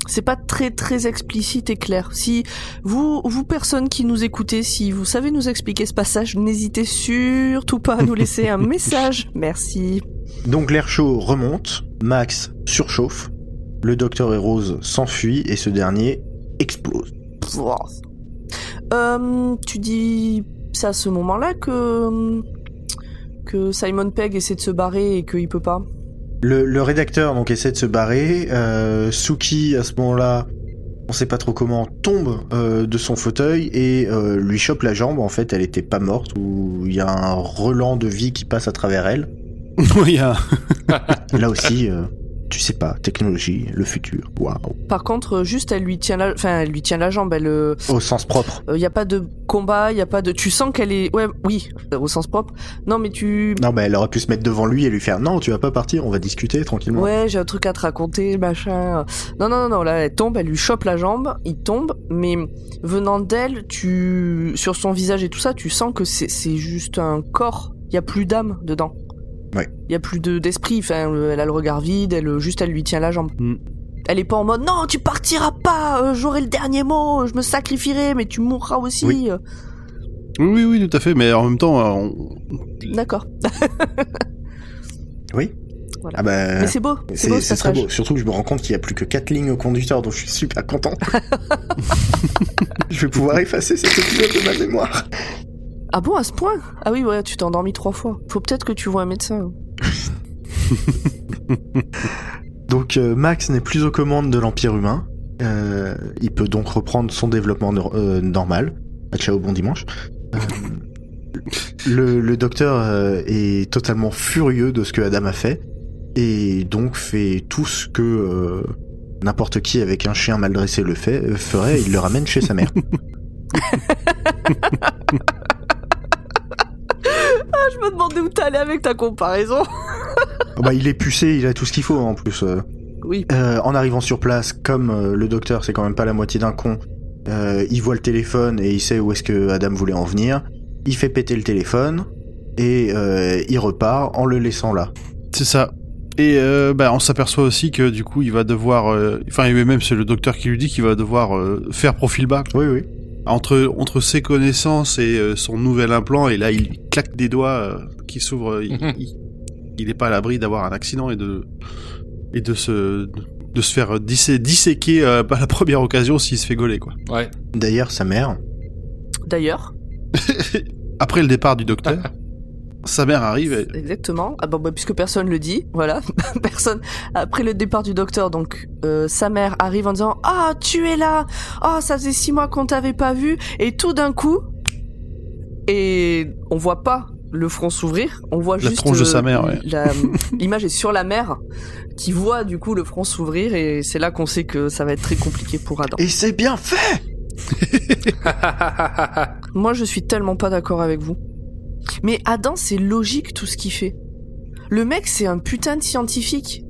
C'est pas très très explicite et clair. Si vous, vous personnes qui nous écoutez, si vous savez nous expliquer ce passage, n'hésitez surtout pas à nous laisser un [laughs] message. Merci. Donc l'air chaud remonte, Max surchauffe, le docteur et Rose s'enfuient et ce dernier explose. Euh, tu dis c'est à ce moment-là que que Simon Pegg essaie de se barrer et qu'il peut pas. Le, le rédacteur donc essaie de se barrer, euh, Suki à ce moment-là, on sait pas trop comment, tombe euh, de son fauteuil et lui chope la jambe. En fait, elle était pas morte ou il y a un relan de vie qui passe à travers elle. [laughs] Oui, a- Là aussi, euh, tu sais pas, technologie, le futur, waouh. Par contre, euh, juste elle lui tient la, enfin elle lui tient la jambe. Elle, euh, Au sens propre. il y a pas de combat, il y a pas de. Tu sens qu'elle est, ouais, oui, euh, au sens propre. Non, mais tu. Non, mais elle aurait pu se mettre devant lui et lui faire non, tu vas pas partir, on va discuter tranquillement. Ouais, j'ai un truc à te raconter, machin. Non, non, non, non, là, elle tombe, elle lui chope la jambe, il tombe, mais venant d'elle, tu, sur son visage et tout ça, tu sens que c'est, c'est juste un corps. Il y a plus d'âme dedans. Ouais. Il y a plus de, d'esprit. Enfin, euh, elle a le regard vide, elle, juste, elle lui tient la jambe. Mm. Elle est pas en mode, non, tu partiras pas, euh, j'aurai le dernier mot, je me sacrifierai, mais tu mourras aussi. Oui. Euh, Oui, oui, oui, tout à fait. Mais en même temps, euh, on- D'accord. [laughs] Oui. Voilà. Ah bah. Mais c'est beau, c'est beau ce très beau. Surtout que je me rends compte qu'il y a plus que 4 lignes au conducteur, donc je suis super content. [laughs] [laughs] je vais pouvoir effacer cet épisode de ma mémoire. Ah bon, à ce point? Ah oui, ouais, tu t'es endormi trois fois. Faut peut-être que tu vois un médecin. [laughs] Donc euh, Max n'est plus aux commandes de l'Empire humain. Euh, il peut donc reprendre son développement euh, normal. Ah, ciao, bon dimanche. Le, le docteur est totalement furieux de ce que Adam a fait et donc fait tout ce que n'importe qui avec un chien mal dressé le fait ferait. Il le ramène chez sa mère. [laughs] Ah, je me demandais où t'allais avec ta comparaison. Oh [laughs] bah, il est pucé, il a tout ce qu'il faut en plus. euh. Oui. Euh, en arrivant sur place, comme euh, le docteur c'est quand même pas la moitié d'un con, euh, il voit le téléphone et il sait où est-ce que Adam voulait en venir. Il fait péter le téléphone et euh, il repart en le laissant là. c'est ça. Et euh, bah, on s'aperçoit aussi que du coup, il va devoir. euh, Enfin, et même c'est le docteur qui lui dit qu'il va devoir euh, faire profil bas Oui, oui. Entre entre ses connaissances et euh, son nouvel implant. Et là, il claque des doigts euh, qui s'ouvrent. Il, Mhm. [laughs] il, il est pas à l'abri d'avoir un accident et de et de se de se faire dissé- disséquer euh, à la première occasion s'il se fait gauler quoi. Ouais. D'ailleurs, sa mère, D'ailleurs, [laughs] Après le départ du docteur, [laughs] sa mère arrive. et- exactement. Ah bah, puisque personne le dit, voilà. [laughs] personne. Après le départ du docteur, donc euh, sa mère arrive en disant Ah, tu es là. Oh, ça faisait six mois qu'on t'avait pas vu. Et tout d'un coup, et on voit pas le front s'ouvrir, on voit La juste tronche de sa euh, mère, ouais. la- [laughs] L'image est sur la mère qui voit du coup le front s'ouvrir et c'est là qu'on sait que ça va être très compliqué pour Adam. et c'est bien fait. [laughs] Moi, je suis tellement pas d'accord avec vous. Mais Adam, c'est logique tout ce qu'il fait. Le mec, c'est un putain de scientifique.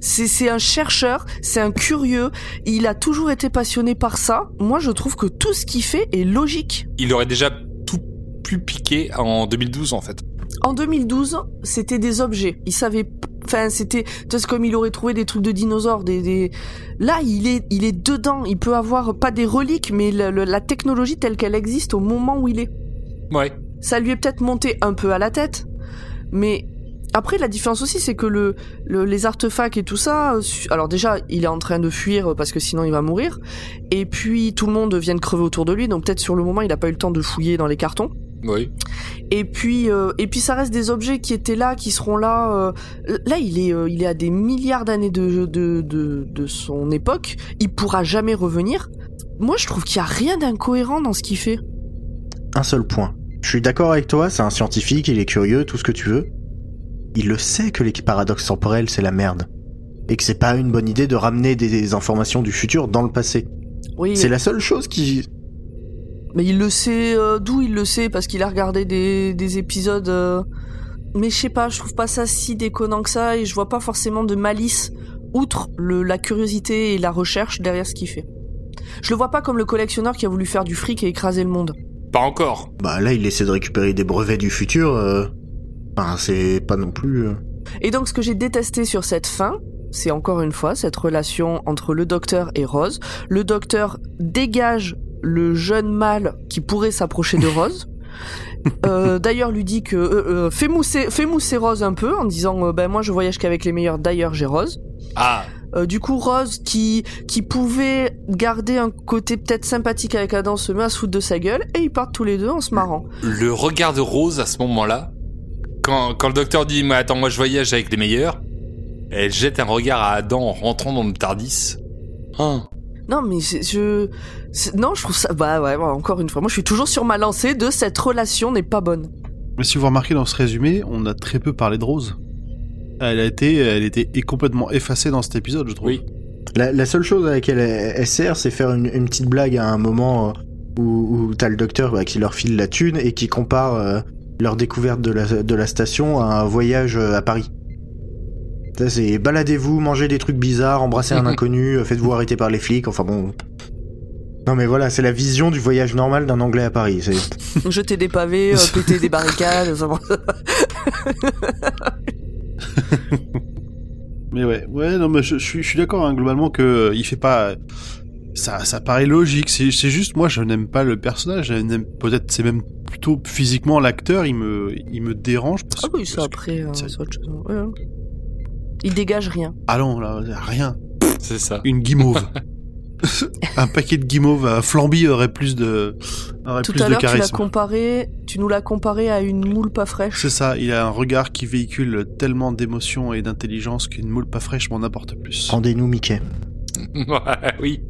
C'est c'est un chercheur, c'est un curieux. Il a toujours été passionné par ça. Moi, je trouve que tout ce qu'il fait est logique. Il aurait déjà tout pu piquer en 2012 en fait. En 2012, c'était des objets. Il savait, enfin, c'était, c'est comme il aurait trouvé des trucs de dinosaures, des, des... Là, il est, il est dedans. Il peut avoir pas des reliques, mais le- le- la technologie telle qu'elle existe au moment où il est. Ouais. Ça lui est peut-être monté un peu à la tête, mais après la différence aussi c'est que le, le- les artefacts et tout ça, alors déjà il est en train de fuir parce que sinon il va mourir, et puis tout le monde vient de crever autour de lui, donc peut-être sur le moment il a pas eu le temps de fouiller dans les cartons. Oui. Et puis, euh, et puis ça reste des objets qui étaient là, qui seront là. euh, là, il est, euh, il est à des milliards d'années de, de, de, de son époque. Il pourra jamais revenir. Moi, je trouve qu'il y a rien d'incohérent dans ce qu'il fait. Un seul point. Je suis d'accord avec toi, c'est un scientifique, il est curieux, tout ce que tu veux. Il le sait que les paradoxes temporels, c'est la merde. Et que c'est pas une bonne idée de ramener des, informations du futur dans le passé. Oui. C'est la seule chose qui... Mais il le sait. euh, D'où il le sait Parce qu'il a regardé des, des épisodes. euh, Mais je sais pas, je trouve pas ça si déconnant que ça, et je vois pas forcément de malice outre le, la curiosité et la recherche derrière ce qu'il fait. Je le vois pas comme le collectionneur qui a voulu faire du fric et écraser le monde. Pas encore. Bah là, il essaie de récupérer des brevets du futur. euh, Enfin, c'est pas non plus... euh, Et donc ce que j'ai détesté sur cette fin, c'est encore une fois cette relation entre le docteur et Rose. Le docteur dégage le jeune mâle qui pourrait s'approcher de Rose. [laughs] Euh, d'ailleurs lui dit que euh, euh, fais mousser fais mousser Rose un peu en disant euh, ben moi je voyage qu'avec les meilleurs d'ailleurs j'ai Rose Ah, Euh, du coup Rose qui qui pouvait garder un côté peut-être sympathique avec Adam se met à se foutre de sa gueule et ils partent tous les deux en se marrant le regard de Rose à ce moment-là, quand, quand le docteur dit Mais attends, moi je voyage avec les meilleurs, elle jette un regard à Adam en rentrant dans le Tardis. Hein. Non, mais je. Non, je trouve ça. Bah ouais, ouais, encore une fois. Moi, je suis toujours sur ma lancée de cette relation n'est pas bonne. Mais si vous remarquez dans ce résumé, on a très peu parlé de Rose. Elle a été, elle était complètement effacée dans cet épisode, je trouve. Oui. La, la seule chose à laquelle elle, elle sert, c'est faire une, une petite blague à un moment euh, où, où t'as le docteur bah, qui leur file la thune et qui compare euh, leur découverte de la, de la station à un voyage euh, à Paris. Ça, c'est baladez-vous, mangez des trucs bizarres, embrassez un [laughs] inconnu, faites-vous arrêter par les flics, enfin bon. Non mais voilà, c'est la vision du voyage normal d'un Anglais à Paris. [laughs] Jeter des pavés, euh, [laughs] péter des barricades. [laughs] Mais ouais, ouais, non, mais je, je suis, je suis d'accord hein, globalement que euh, il fait pas. Ça, ça paraît logique. C'est, juste, moi, je n'aime pas le personnage. Peut-être, c'est même plutôt physiquement l'acteur. Il me, il me dérange. Parce, ah oui, ça parce après, euh, ça- c'est autre chose. Ouais, ouais. Il dégage rien. Ah non, là, rien. C'est ça. Une guimauve. [laughs] [laughs] un paquet de guimauve à flamby aurait plus de, aurait Tout plus à de l'heure, tu l'as comparé, tu nous l'as comparé à une moule pas fraîche. C'est ça. Il a un regard qui véhicule tellement d'émotion et d'intelligence qu'une moule pas fraîche m'en apporte plus. Rendez-nous Mickey. [laughs] Oui.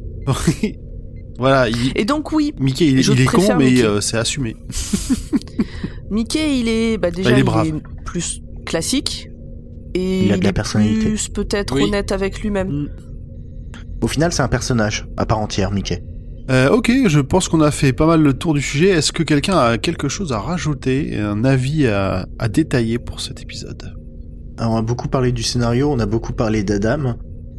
voilà. Il, Et donc oui, Mickey, il, il est con, mais euh, c'est assumé. [laughs] Mickey, il est bah, déjà il est il brave. est plus classique et Il a de la est personnalité. plus peut-être Oui. honnête avec lui-même. Au final, c'est un personnage à part entière, Mickey. Euh, ok, je pense qu'on a fait pas mal le tour du sujet. Est-ce que quelqu'un a quelque chose à rajouter, un avis à, à détailler pour cet épisode? Alors, on a beaucoup parlé du scénario, on a beaucoup parlé d'Adam.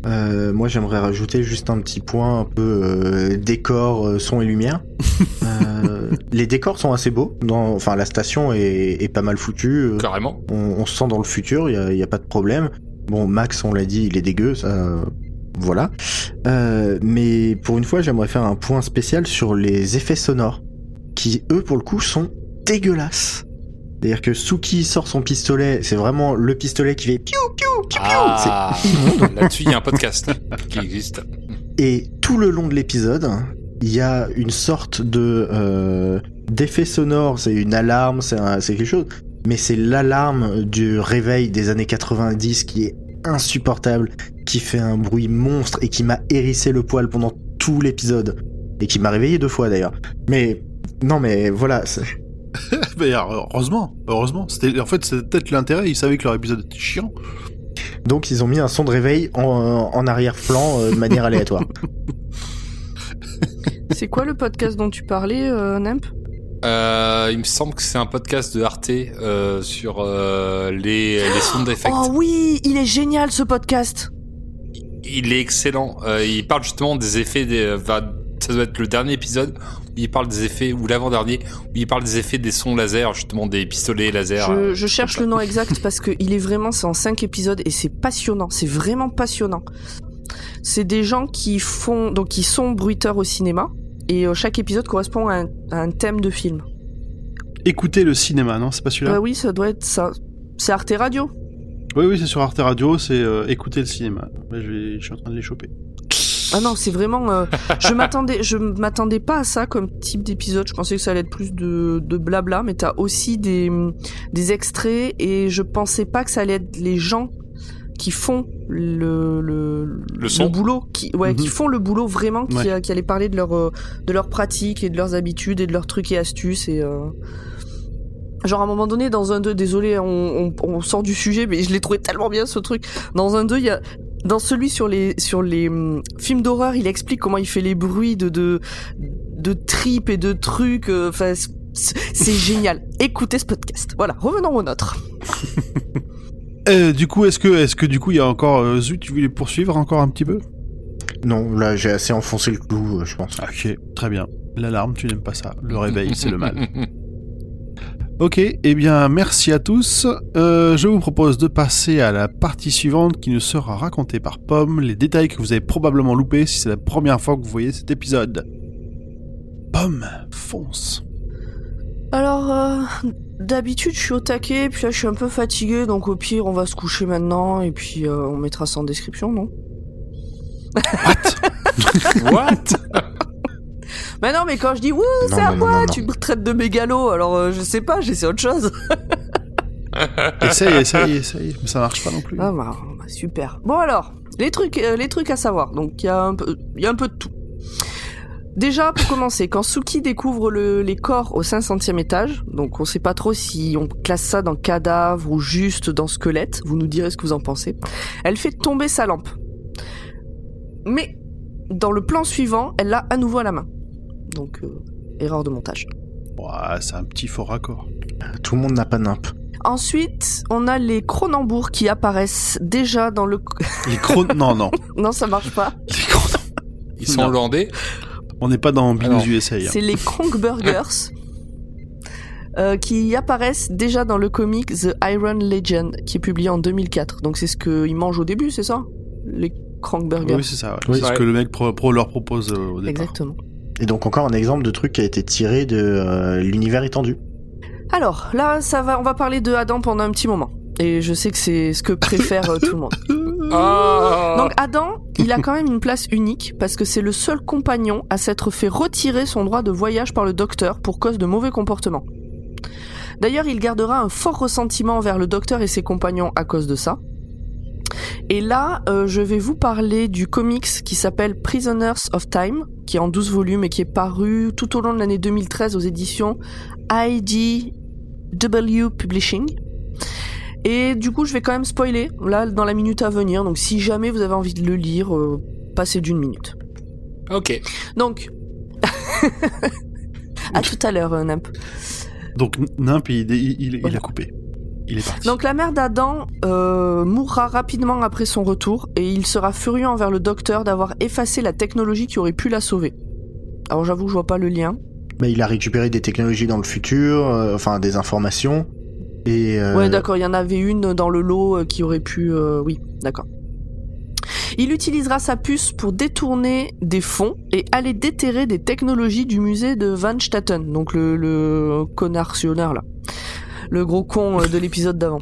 Euh, moi, j'aimerais rajouter juste un petit point un peu euh, décor, son et lumière. [laughs] Euh, les décors sont assez beaux. Dans, enfin, la station est, est pas mal foutue. Carrément. On, on se sent dans le futur, il y a, a pas de problème. Bon, Max, on l'a dit, il est dégueu, ça. Voilà. Euh, mais pour une fois, j'aimerais faire un point spécial sur les effets sonores, qui eux, pour le coup, sont dégueulasses. C'est-à-dire que Suki sort son pistolet, c'est vraiment le pistolet qui fait piou piou piou piou. Ah, [laughs] là-dessus, il y a un podcast qui existe. Et tout le long de l'épisode, il y a une sorte de euh, d'effet sonore. C'est une alarme, c'est un- c'est quelque chose. Mais c'est l'alarme du réveil des années 90 qui est insupportable, qui fait un bruit monstre et qui m'a hérissé le poil pendant tout l'épisode. Et qui m'a réveillé deux fois d'ailleurs. Mais non mais voilà, c'est- [laughs] Mais alors, heureusement, heureusement. C'était, en fait, c'était peut-être l'intérêt. Ils savaient que leur épisode était chiant. donc ils ont mis un son de réveil en, en arrière-plan euh, de manière aléatoire. [laughs] [laughs] C'est quoi le podcast dont tu parlais, euh, Nemp? Euh, il me semble que c'est un podcast de Arte euh, sur euh, les, les sound effects. Oh oui, il est génial ce podcast. Il est excellent. Il parle justement des effets des. ça doit être le dernier épisode où il parle des effets ou l'avant-dernier où il parle des effets des sons laser justement des pistolets laser. Je, je cherche le nom exact parce que il est vraiment, c'est en cinq épisodes et c'est passionnant. C'est vraiment passionnant. C'est des gens qui font, donc qui sont bruiteurs au cinéma et euh, chaque épisode correspond à un, à un thème de film. Écoutez le cinéma, non C'est pas celui-là Bah oui, ça doit être ça. C'est Arte Radio. Oui, oui, c'est sur Arte Radio. C'est euh, écouter le cinéma. Là, je, vais- je suis en train de les choper. Ah non, c'est vraiment. euh, je m'attendais, je m'attendais pas à ça comme type d'épisode. Je pensais que ça allait être plus de, de blabla, mais t'as aussi des des extraits et je pensais pas que ça allait être les gens qui font le le, Le son. boulot, qui ouais, Mhm. qui font le boulot vraiment, qui, Ouais. qui allaient parler de leur euh, de leurs pratiques et de leurs habitudes et de leurs trucs et astuces et. euh, Genre à un moment donné dans un 2, désolé on, on, on sort du sujet mais je l'ai trouvé tellement bien ce truc. Dans un 2 il y a dans celui sur les sur les hum, films d'horreur, il explique comment il fait les bruits de de de tripes et de trucs. euh, Enfin, c'est c'est génial. Écoutez ce podcast. Voilà, revenons au nôtre. [laughs] Euh, du coup, est-ce que, est-ce que du coup, il y a encore euh, Zut, tu voulais poursuivre encore un petit peu? Non, là j'ai assez enfoncé le clou, euh, je pense. Ok, très bien. L'alarme, tu n'aimes pas ça. Le réveil, c'est le mal. [laughs] Ok, eh bien, merci à tous. Euh, je vous propose de passer à la partie suivante qui nous sera racontée par Pomme, les détails que vous avez probablement loupés si c'est la première fois que vous voyez cet épisode. Pomme, fonce. Alors, euh, d'habitude, je suis au taquet, puis là, je suis un peu fatigué, donc au pire, on va se coucher maintenant, et puis euh, on mettra ça en description, non? What? [laughs] Mais [laughs] non, mais quand je dis wouh, c'est à non, moi, non, tu me traites de mégalo, alors euh, je sais pas, j'essaie autre chose. [laughs] Essaye, essaye, essaye. Mais ça marche pas non plus. Ah bah, bah, super. Bon alors, les trucs, euh, les trucs à savoir. Donc il y a un peu, il y a un peu de tout. Déjà, pour commencer, quand Suki découvre le- les corps au 500e étage, donc on sait pas trop si on classe ça dans cadavre ou juste dans squelette, vous nous direz ce que vous en pensez, elle fait tomber sa lampe. Mais, dans le plan suivant, elle l'a à nouveau à la main. Donc, euh, erreur de montage. Ouah, c'est un petit faux raccord. Tout le monde n'a pas nimp. Ensuite, on a les cronambours qui apparaissent déjà dans le... [laughs] Les chron... non, non. non, ça marche pas. Les Ils sont Non. hollandais? On n'est pas dans Binous Alors, USA. hein. C'est les Kronkburgers euh, qui apparaissent déjà dans le comic The Iron Legend qui est publié en 2004. Donc c'est ce qu'ils mangent au début, c'est ça? Les Kronkburgers. Oui, c'est ça. ouais. Oui. c'est ce que le mec pro, pro leur propose euh, au départ. Exactement. Et donc encore un exemple de truc qui a été tiré de euh, l'univers étendu. Alors là, ça va, on va parler de Adam pendant un petit moment. Et je sais que c'est ce que [laughs] préfère euh, tout le monde. Ah Donc Adam, il a quand même une place unique parce que c'est le seul compagnon à s'être fait retirer son droit de voyage par le docteur pour cause de mauvais comportement. D'ailleurs, il gardera un fort ressentiment envers le docteur et ses compagnons à cause de ça. Et là, euh, je vais vous parler du comics qui s'appelle Prisoners of Time, qui est en 12 volumes et qui est paru tout au long de l'année 2013 aux éditions IDW Publishing. Et du coup, je vais quand même spoiler là dans la minute à venir. Donc, si jamais vous avez envie de le lire, euh, passez d'une minute. Ok. Donc, [laughs] à tout à l'heure, euh, Nimp. Donc Nimp, il, il, il- il a coupé. Il est parti. Donc, la mère d'Adam euh, mourra rapidement après son retour et il sera furieux envers le docteur d'avoir effacé la technologie qui aurait pu la sauver. Alors, j'avoue, je vois pas le lien. Mais il a récupéré des technologies dans le futur, euh, enfin des informations. Et euh, Ouais, d'accord, il y en avait une dans le lot euh, qui aurait pu. euh, oui, d'accord. Il utilisera sa puce pour détourner des fonds et aller déterrer des technologies du musée de Van Staten, donc le, le connard sillonneur là, le gros con euh, de l'épisode d'avant.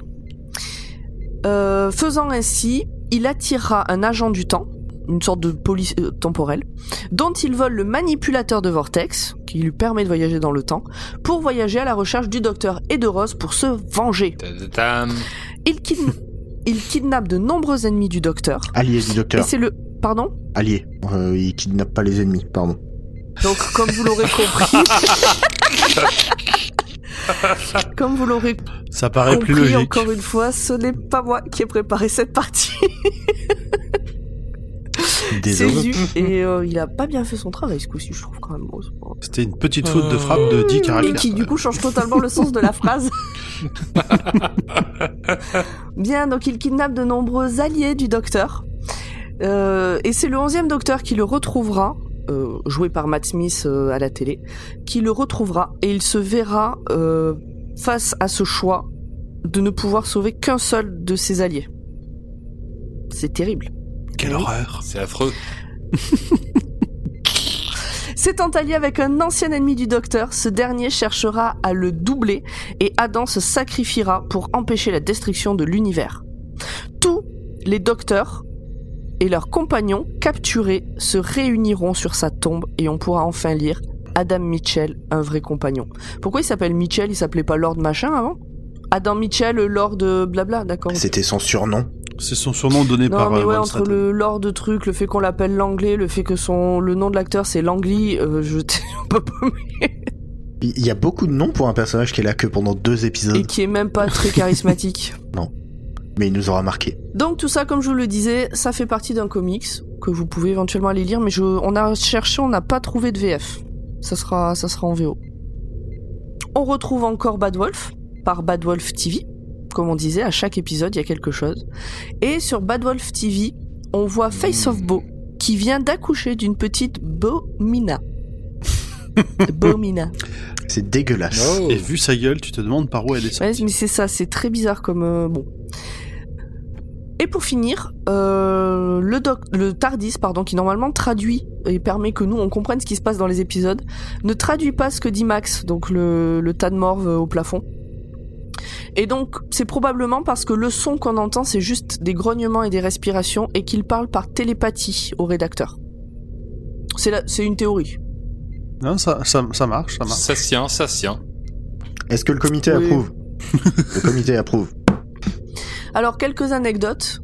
Euh, faisant ainsi, il attirera un agent du temps, une sorte de police euh, temporelle, dont il vole le manipulateur de vortex, qui lui permet de voyager dans le temps, pour voyager à la recherche du docteur et de Rose pour se venger. Il, kidn- il kidnappe de nombreux ennemis du docteur. allié du Et docteur. c'est le... Pardon? Allié. Euh, il kidnappe pas les ennemis, pardon. Donc, comme vous l'aurez compris... [laughs] comme vous l'aurez Ça paraît plus compris, logique. encore une fois, ce n'est pas moi qui ai préparé cette partie. C'est Désolé. Et euh, il a pas bien fait son travail ce coup-ci, je trouve quand même. Bon, C'était une petite faute de frappe de 10 Et caractères. qui du coup change totalement le sens de la phrase. [laughs] Bien, donc il kidnappe de nombreux alliés du docteur. Euh, et c'est le 11e docteur qui le retrouvera, euh, joué par Matt Smith euh, à la télé, qui le retrouvera et il se verra euh, face à ce choix de ne pouvoir sauver qu'un seul de ses alliés. C'est terrible. Quelle Oui. horreur. C'est affreux. [laughs] S'étant allié avec un ancien ennemi du docteur, ce dernier cherchera à le doubler et Adam se sacrifiera pour empêcher la destruction de l'univers. Tous les docteurs et leurs compagnons capturés se réuniront sur sa tombe et on pourra enfin lire Adam Mitchell, un vrai compagnon. Pourquoi il s'appelle Mitchell? Il s'appelait pas Lord Machin avant? Adam Mitchell, Lord blabla, d'accord. C'était son surnom. C'est son surnom donné Non, par mais euh, ouais, Van entre le Lord de truc, le fait qu'on l'appelle l'anglais, le fait que son le nom de l'acteur c'est Langley, euh, je [laughs] on peut pas- Il y a beaucoup de noms pour un personnage qui est là que pendant deux épisodes, et qui est même pas très charismatique. [laughs] mais il nous aura marqué. Donc tout ça, comme je vous le disais, ça fait partie d'un comics que vous pouvez éventuellement aller lire, mais je, on a cherché, on n'a pas trouvé de VF. Ça sera, ça sera en VO. On retrouve encore Bad Wolf par Bad Wolf TV. Comme on disait, à chaque épisode, il y a quelque chose. Et sur Bad Wolf TV, on voit Face of Bo qui vient d'accoucher d'une petite Bomina. [laughs] Bomina. C'est dégueulasse. Oh. Et vu sa gueule, tu te demandes par où elle est Ouais, sortie. mais c'est ça, c'est très bizarre comme euh, bon. Et pour finir, euh, le, doc, le Tardis, pardon, qui normalement traduit et permet que nous on comprenne ce qui se passe dans les épisodes, ne traduit pas ce que dit Max, donc le, le tas de morve au plafond. Et donc c'est probablement parce que le son qu'on entend c'est juste des grognements et des respirations et qu'il parle par télépathie au rédacteur. C'est la- c'est une théorie. Non, ça, ça, ça marche, ça marche. Ça se tient, ça se tient. Est-ce que le comité Oui. approuve? [laughs] Le comité approuve. Alors, quelques anecdotes.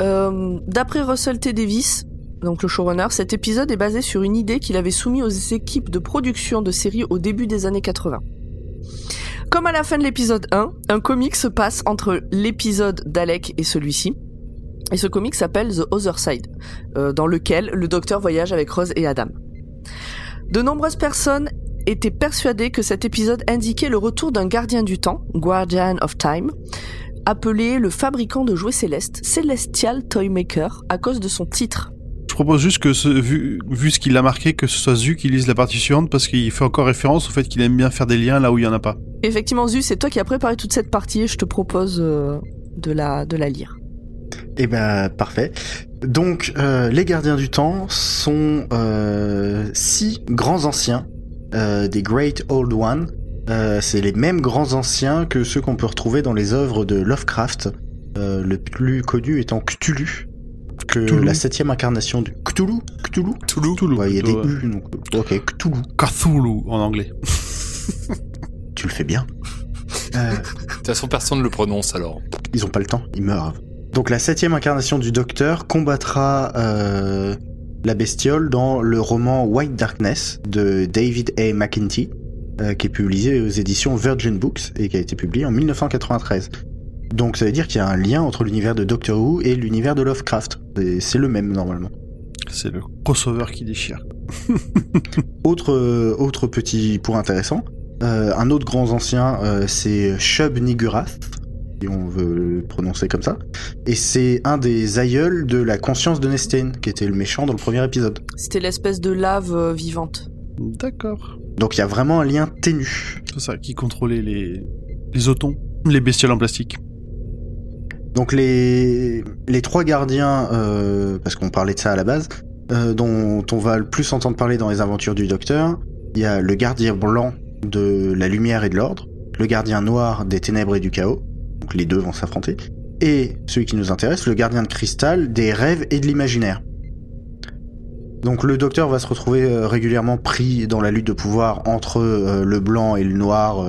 Euh, D'après Russell T. Davis, donc le showrunner, cet épisode est basé sur une idée qu'il avait soumise aux équipes de production de séries au début des années 80. Comme à la fin de l'épisode 1, un comic se passe entre l'épisode d'Alec et celui-ci. Et ce comic s'appelle The Other Side, euh, dans lequel le docteur voyage avec Rose et Adam. De nombreuses personnes étaient persuadées que cet épisode indiquait le retour d'un gardien du temps, Guardian of Time, appelé le fabricant de jouets célestes, Celestial Toymaker, à cause de son titre. Je propose juste que, ce, vu, vu ce qu'il a marqué, que ce soit Zu qui lise la partie suivante parce qu'il fait encore référence au fait qu'il aime bien faire des liens là où il y en a pas. Effectivement, Zu, c'est toi qui as préparé toute cette partie et je te propose euh, de, la, de la lire. Eh ben, parfait. Donc, euh, les gardiens du temps sont euh, six grands anciens, euh, des Great Old One. Euh, c'est les mêmes grands anciens que ceux qu'on peut retrouver dans les œuvres de Lovecraft, euh, le plus connu étant Cthulhu, que Cthulhu. la septième incarnation du Cthulhu. Cthulhu. Toulouse. Toulouse. Ouais, il y a des U, donc ok, Cthulhu. Cthulhu en anglais. Tu le fais bien. Euh, De toute façon, personne ne le prononce alors. Ils ont pas le temps, ils meurent. Donc la septième incarnation du Docteur combattra euh, la bestiole dans le roman White Darkness de David A. McInty, euh, qui est publié aux éditions Virgin Books et qui a été publié en 1993. Donc ça veut dire qu'il y a un lien entre l'univers de Doctor Who et l'univers de Lovecraft. Et C'est le même normalement. C'est le crossover qui déchire. [laughs] Autre, euh, autre petit point intéressant, euh, un autre grand ancien, euh, c'est Shub Nigurath, si on veut le prononcer comme ça. Et c'est un des aïeuls de la conscience de Nestain, qui était le méchant dans le premier épisode. C'était l'espèce de lave euh, vivante. D'accord. Donc il y a vraiment un lien ténu. C'est ça, qui contrôlait les, les otons, les bestioles en plastique. Donc les, les trois gardiens, euh, parce qu'on parlait de ça à la base, euh, dont on va le plus entendre parler dans les aventures du Docteur, il y a le gardien blanc de la lumière et de l'ordre, le gardien noir des ténèbres et du chaos, donc les deux vont s'affronter, et celui qui nous intéresse, le gardien de cristal des rêves et de l'imaginaire. Donc le Docteur va se retrouver euh, régulièrement pris dans la lutte de pouvoir entre le blanc et le noir.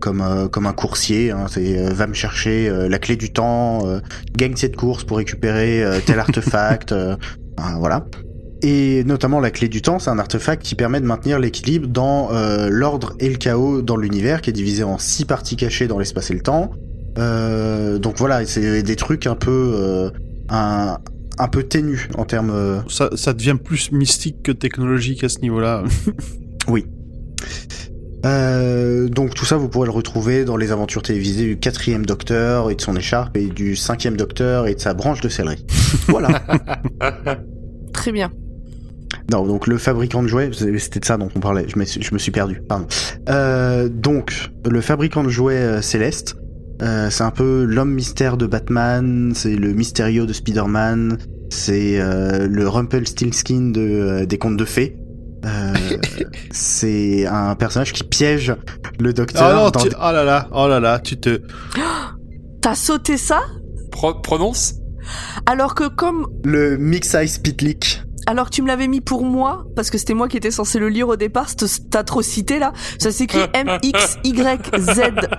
Comme, euh, comme un coursier, hein, c'est euh, va me chercher euh, la clé du temps, euh, gagne cette course pour récupérer euh, tel [laughs] artefact, euh, voilà. Et notamment la clé du temps, c'est un artefact qui permet de maintenir l'équilibre dans euh, l'ordre et le chaos dans l'univers, qui est divisé en six parties cachées dans l'espace et le temps. Euh, donc voilà, c'est des trucs un peu euh, un, un peu ténus en termes euh, Ça, ça devient plus mystique que technologique à ce niveau-là. Euh, donc tout ça, vous pourrez le retrouver dans les aventures télévisées du quatrième Docteur et de son écharpe et du cinquième Docteur et de sa branche de céleri. [laughs] voilà. Très bien. non, donc le fabricant de jouets, c'était de ça dont on parlait. Je me suis, je me suis perdu. Pardon. Euh, donc le fabricant de jouets euh, céleste, euh, c'est un peu l'homme mystère de Batman, c'est le Mysterio de Spider-Man, c'est euh, le Rumpelstiltskin de, euh, des contes de fées. C'est un personnage qui piège le docteur Ah non, dans tu- oh là là, oh là là, tu te... [gasps] T'as sauté ça? Pro- prononce Alors que comme Le Mix-Ice Pitlick. alors que tu me l'avais mis pour moi, parce que c'était moi qui étais censé le lire au départ, cette, cette atrocité là, ça s'écrit [laughs]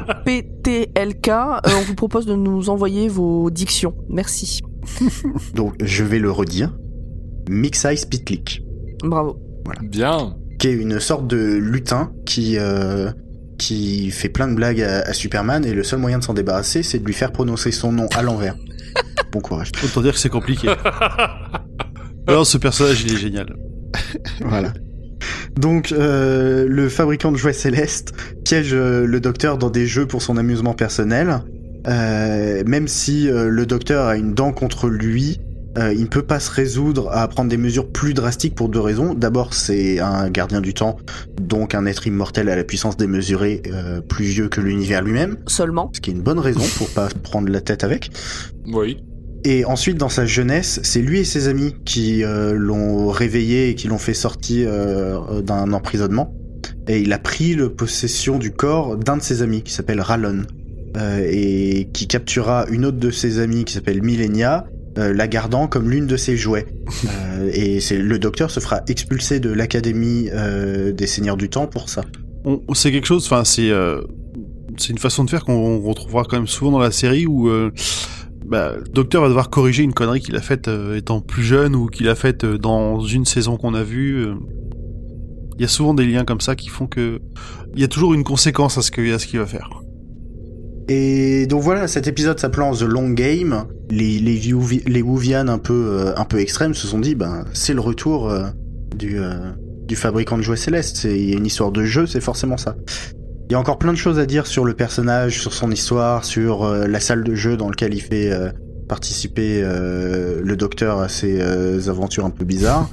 M-X-Y-Z-P-T-L-K. Euh, on vous propose de nous envoyer vos dictions. Merci. Donc, je vais le redire. Mix-Ice Pitlick. Bravo. Bien. Qui est une sorte de lutin qui, euh, qui fait plein de blagues à, à Superman et le seul moyen de s'en débarrasser, c'est de lui faire prononcer son nom à l'envers. [laughs] bon courage. Autant dire que c'est compliqué. [laughs] Alors, ce personnage, il est génial. [laughs] Voilà. Donc, euh, le fabricant de jouets célestes piège euh, le docteur dans des jeux pour son amusement personnel. Euh, même si euh, le docteur a une dent contre lui, euh, il ne peut pas se résoudre à prendre des mesures plus drastiques pour deux raisons. D'abord, c'est un gardien du temps, donc un être immortel à la puissance démesurée, euh, plus vieux que l'univers lui-même, Seulement. ce qui est une bonne raison pour pas prendre la tête avec. Oui. Et ensuite, dans sa jeunesse, c'est lui et ses amis qui euh, l'ont réveillé et qui l'ont fait sortir euh, d'un emprisonnement. Et il a pris le possession du corps d'un de ses amis qui s'appelle Rallon. euh, et qui capturera une autre de ses amies qui s'appelle Millenia, euh, la gardant comme l'une de ses jouets. [laughs] Euh, et c'est le docteur se fera expulser de l'académie euh, des Seigneurs du Temps pour ça. On, c'est quelque chose, enfin, c'est euh, c'est une façon de faire qu'on retrouvera quand même souvent dans la série où euh, bah, le docteur va devoir corriger une connerie qu'il a faite euh, étant plus jeune ou qu'il a faite dans une saison qu'on a vue. Il y a souvent des liens comme ça qui font que il y a toujours une conséquence à ce à ce qu'il va faire. Et donc voilà, cet épisode s'appelant The Long Game, les les, les Wouvian un peu euh, un peu extrêmes se sont dit ben c'est le retour euh, du euh, du fabricant de jouets célestes, il y a une histoire de jeu, c'est forcément ça. Il y a encore plein de choses à dire sur le personnage, sur son histoire, sur euh, la salle de jeu dans laquelle il fait euh, participer euh, le docteur à ses euh, aventures un peu bizarres.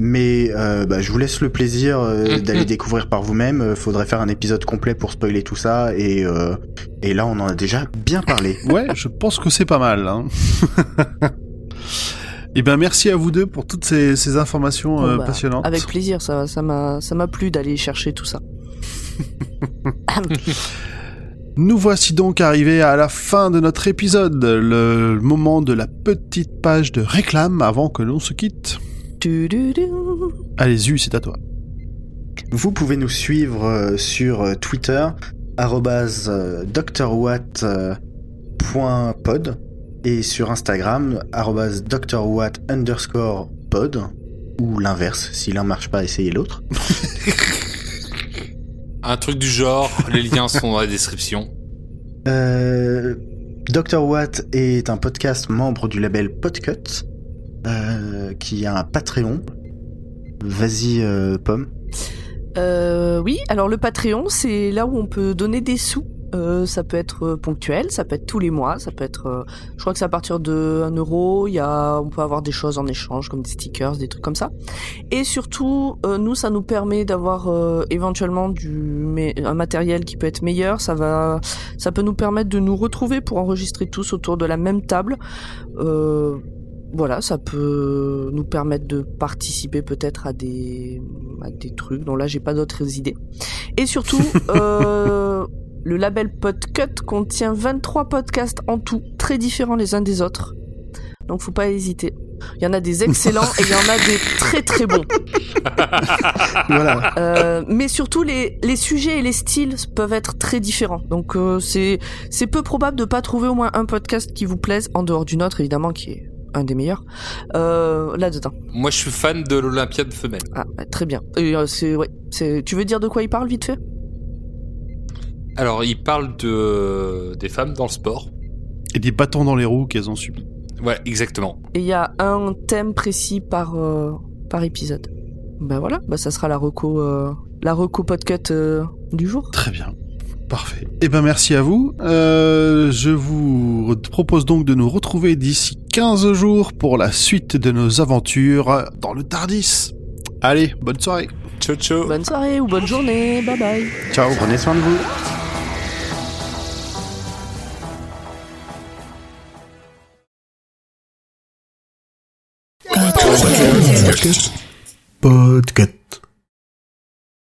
Mais euh, bah, je vous laisse le plaisir euh, [laughs] d'aller découvrir par vous-même. Euh, Faudrait faire un épisode complet pour spoiler tout ça et euh, et là, on en a déjà bien parlé. [laughs] Ouais, je pense que c'est pas mal. Hein. [laughs] Et ben merci à vous deux pour toutes ces, ces informations Bon, euh, bah, passionnantes. Avec plaisir, ça ça m'a ça m'a plu d'aller chercher tout ça. Nous voici donc arrivés à la fin de notre épisode, le moment de la petite page de réclame avant que l'on se quitte. Allez, Zu, c'est à toi. Vous pouvez nous suivre euh, sur euh, Twitter, euh, drwatt.pod et sur Instagram, drwatt underscore pod ou l'inverse, si l'un marche pas, essayez l'autre. [laughs] Un truc du genre, les liens sont dans la description. Euh, Dr. Watt est un podcast membre du label Podcut, euh, qui a un Patreon. Vas-y, euh, Pomme. Euh, oui, alors le Patreon, c'est là où on peut donner des sous. Euh, ça peut être euh, ponctuel, ça peut être tous les mois, ça peut être. euh, je crois que c'est à partir de 1 euro. Il y a, on peut avoir des choses en échange comme des stickers, des trucs comme ça. Et surtout, euh, nous, ça nous permet d'avoir éventuellement du un matériel qui peut être meilleur. Ça va, ça peut nous permettre de nous retrouver pour enregistrer tous autour de la même table. Voilà, ça peut nous permettre de participer peut-être à des, à des trucs dont là j'ai pas d'autres idées. Et surtout, [laughs] euh, le label Podcut contient 23 podcasts en tout, très différents les uns des autres. Donc faut pas hésiter. Il y en a des excellents et il y en a des très très bons. [laughs] Voilà. Euh, mais surtout les, les sujets et les styles peuvent être très différents. Donc euh, c'est c'est peu probable de pas trouver au moins un podcast qui vous plaise en dehors du nôtre évidemment qui est un des meilleurs euh, là dedans. Moi, je suis fan de l'Olympiade femelle. Ah bah, très bien. Et euh, c'est ouais, c'est tu veux dire de quoi il parle vite fait? Alors, il parle de des femmes dans le sport. Et des bâtons dans les roues qu'elles ont subis. Ouais, exactement. Et il y a un thème précis par euh, par épisode. Ben voilà, bah ça sera la reco euh, la reco podcast euh, du jour. Très bien. Parfait. Eh ben merci à vous. Euh, je vous propose donc de nous retrouver d'ici 15 jours pour la suite de nos aventures dans le Tardis. Allez, bonne soirée. Ciao, ciao. Bonne soirée ou bonne journée. Bye bye. Ciao, prenez soin de vous. Podcast.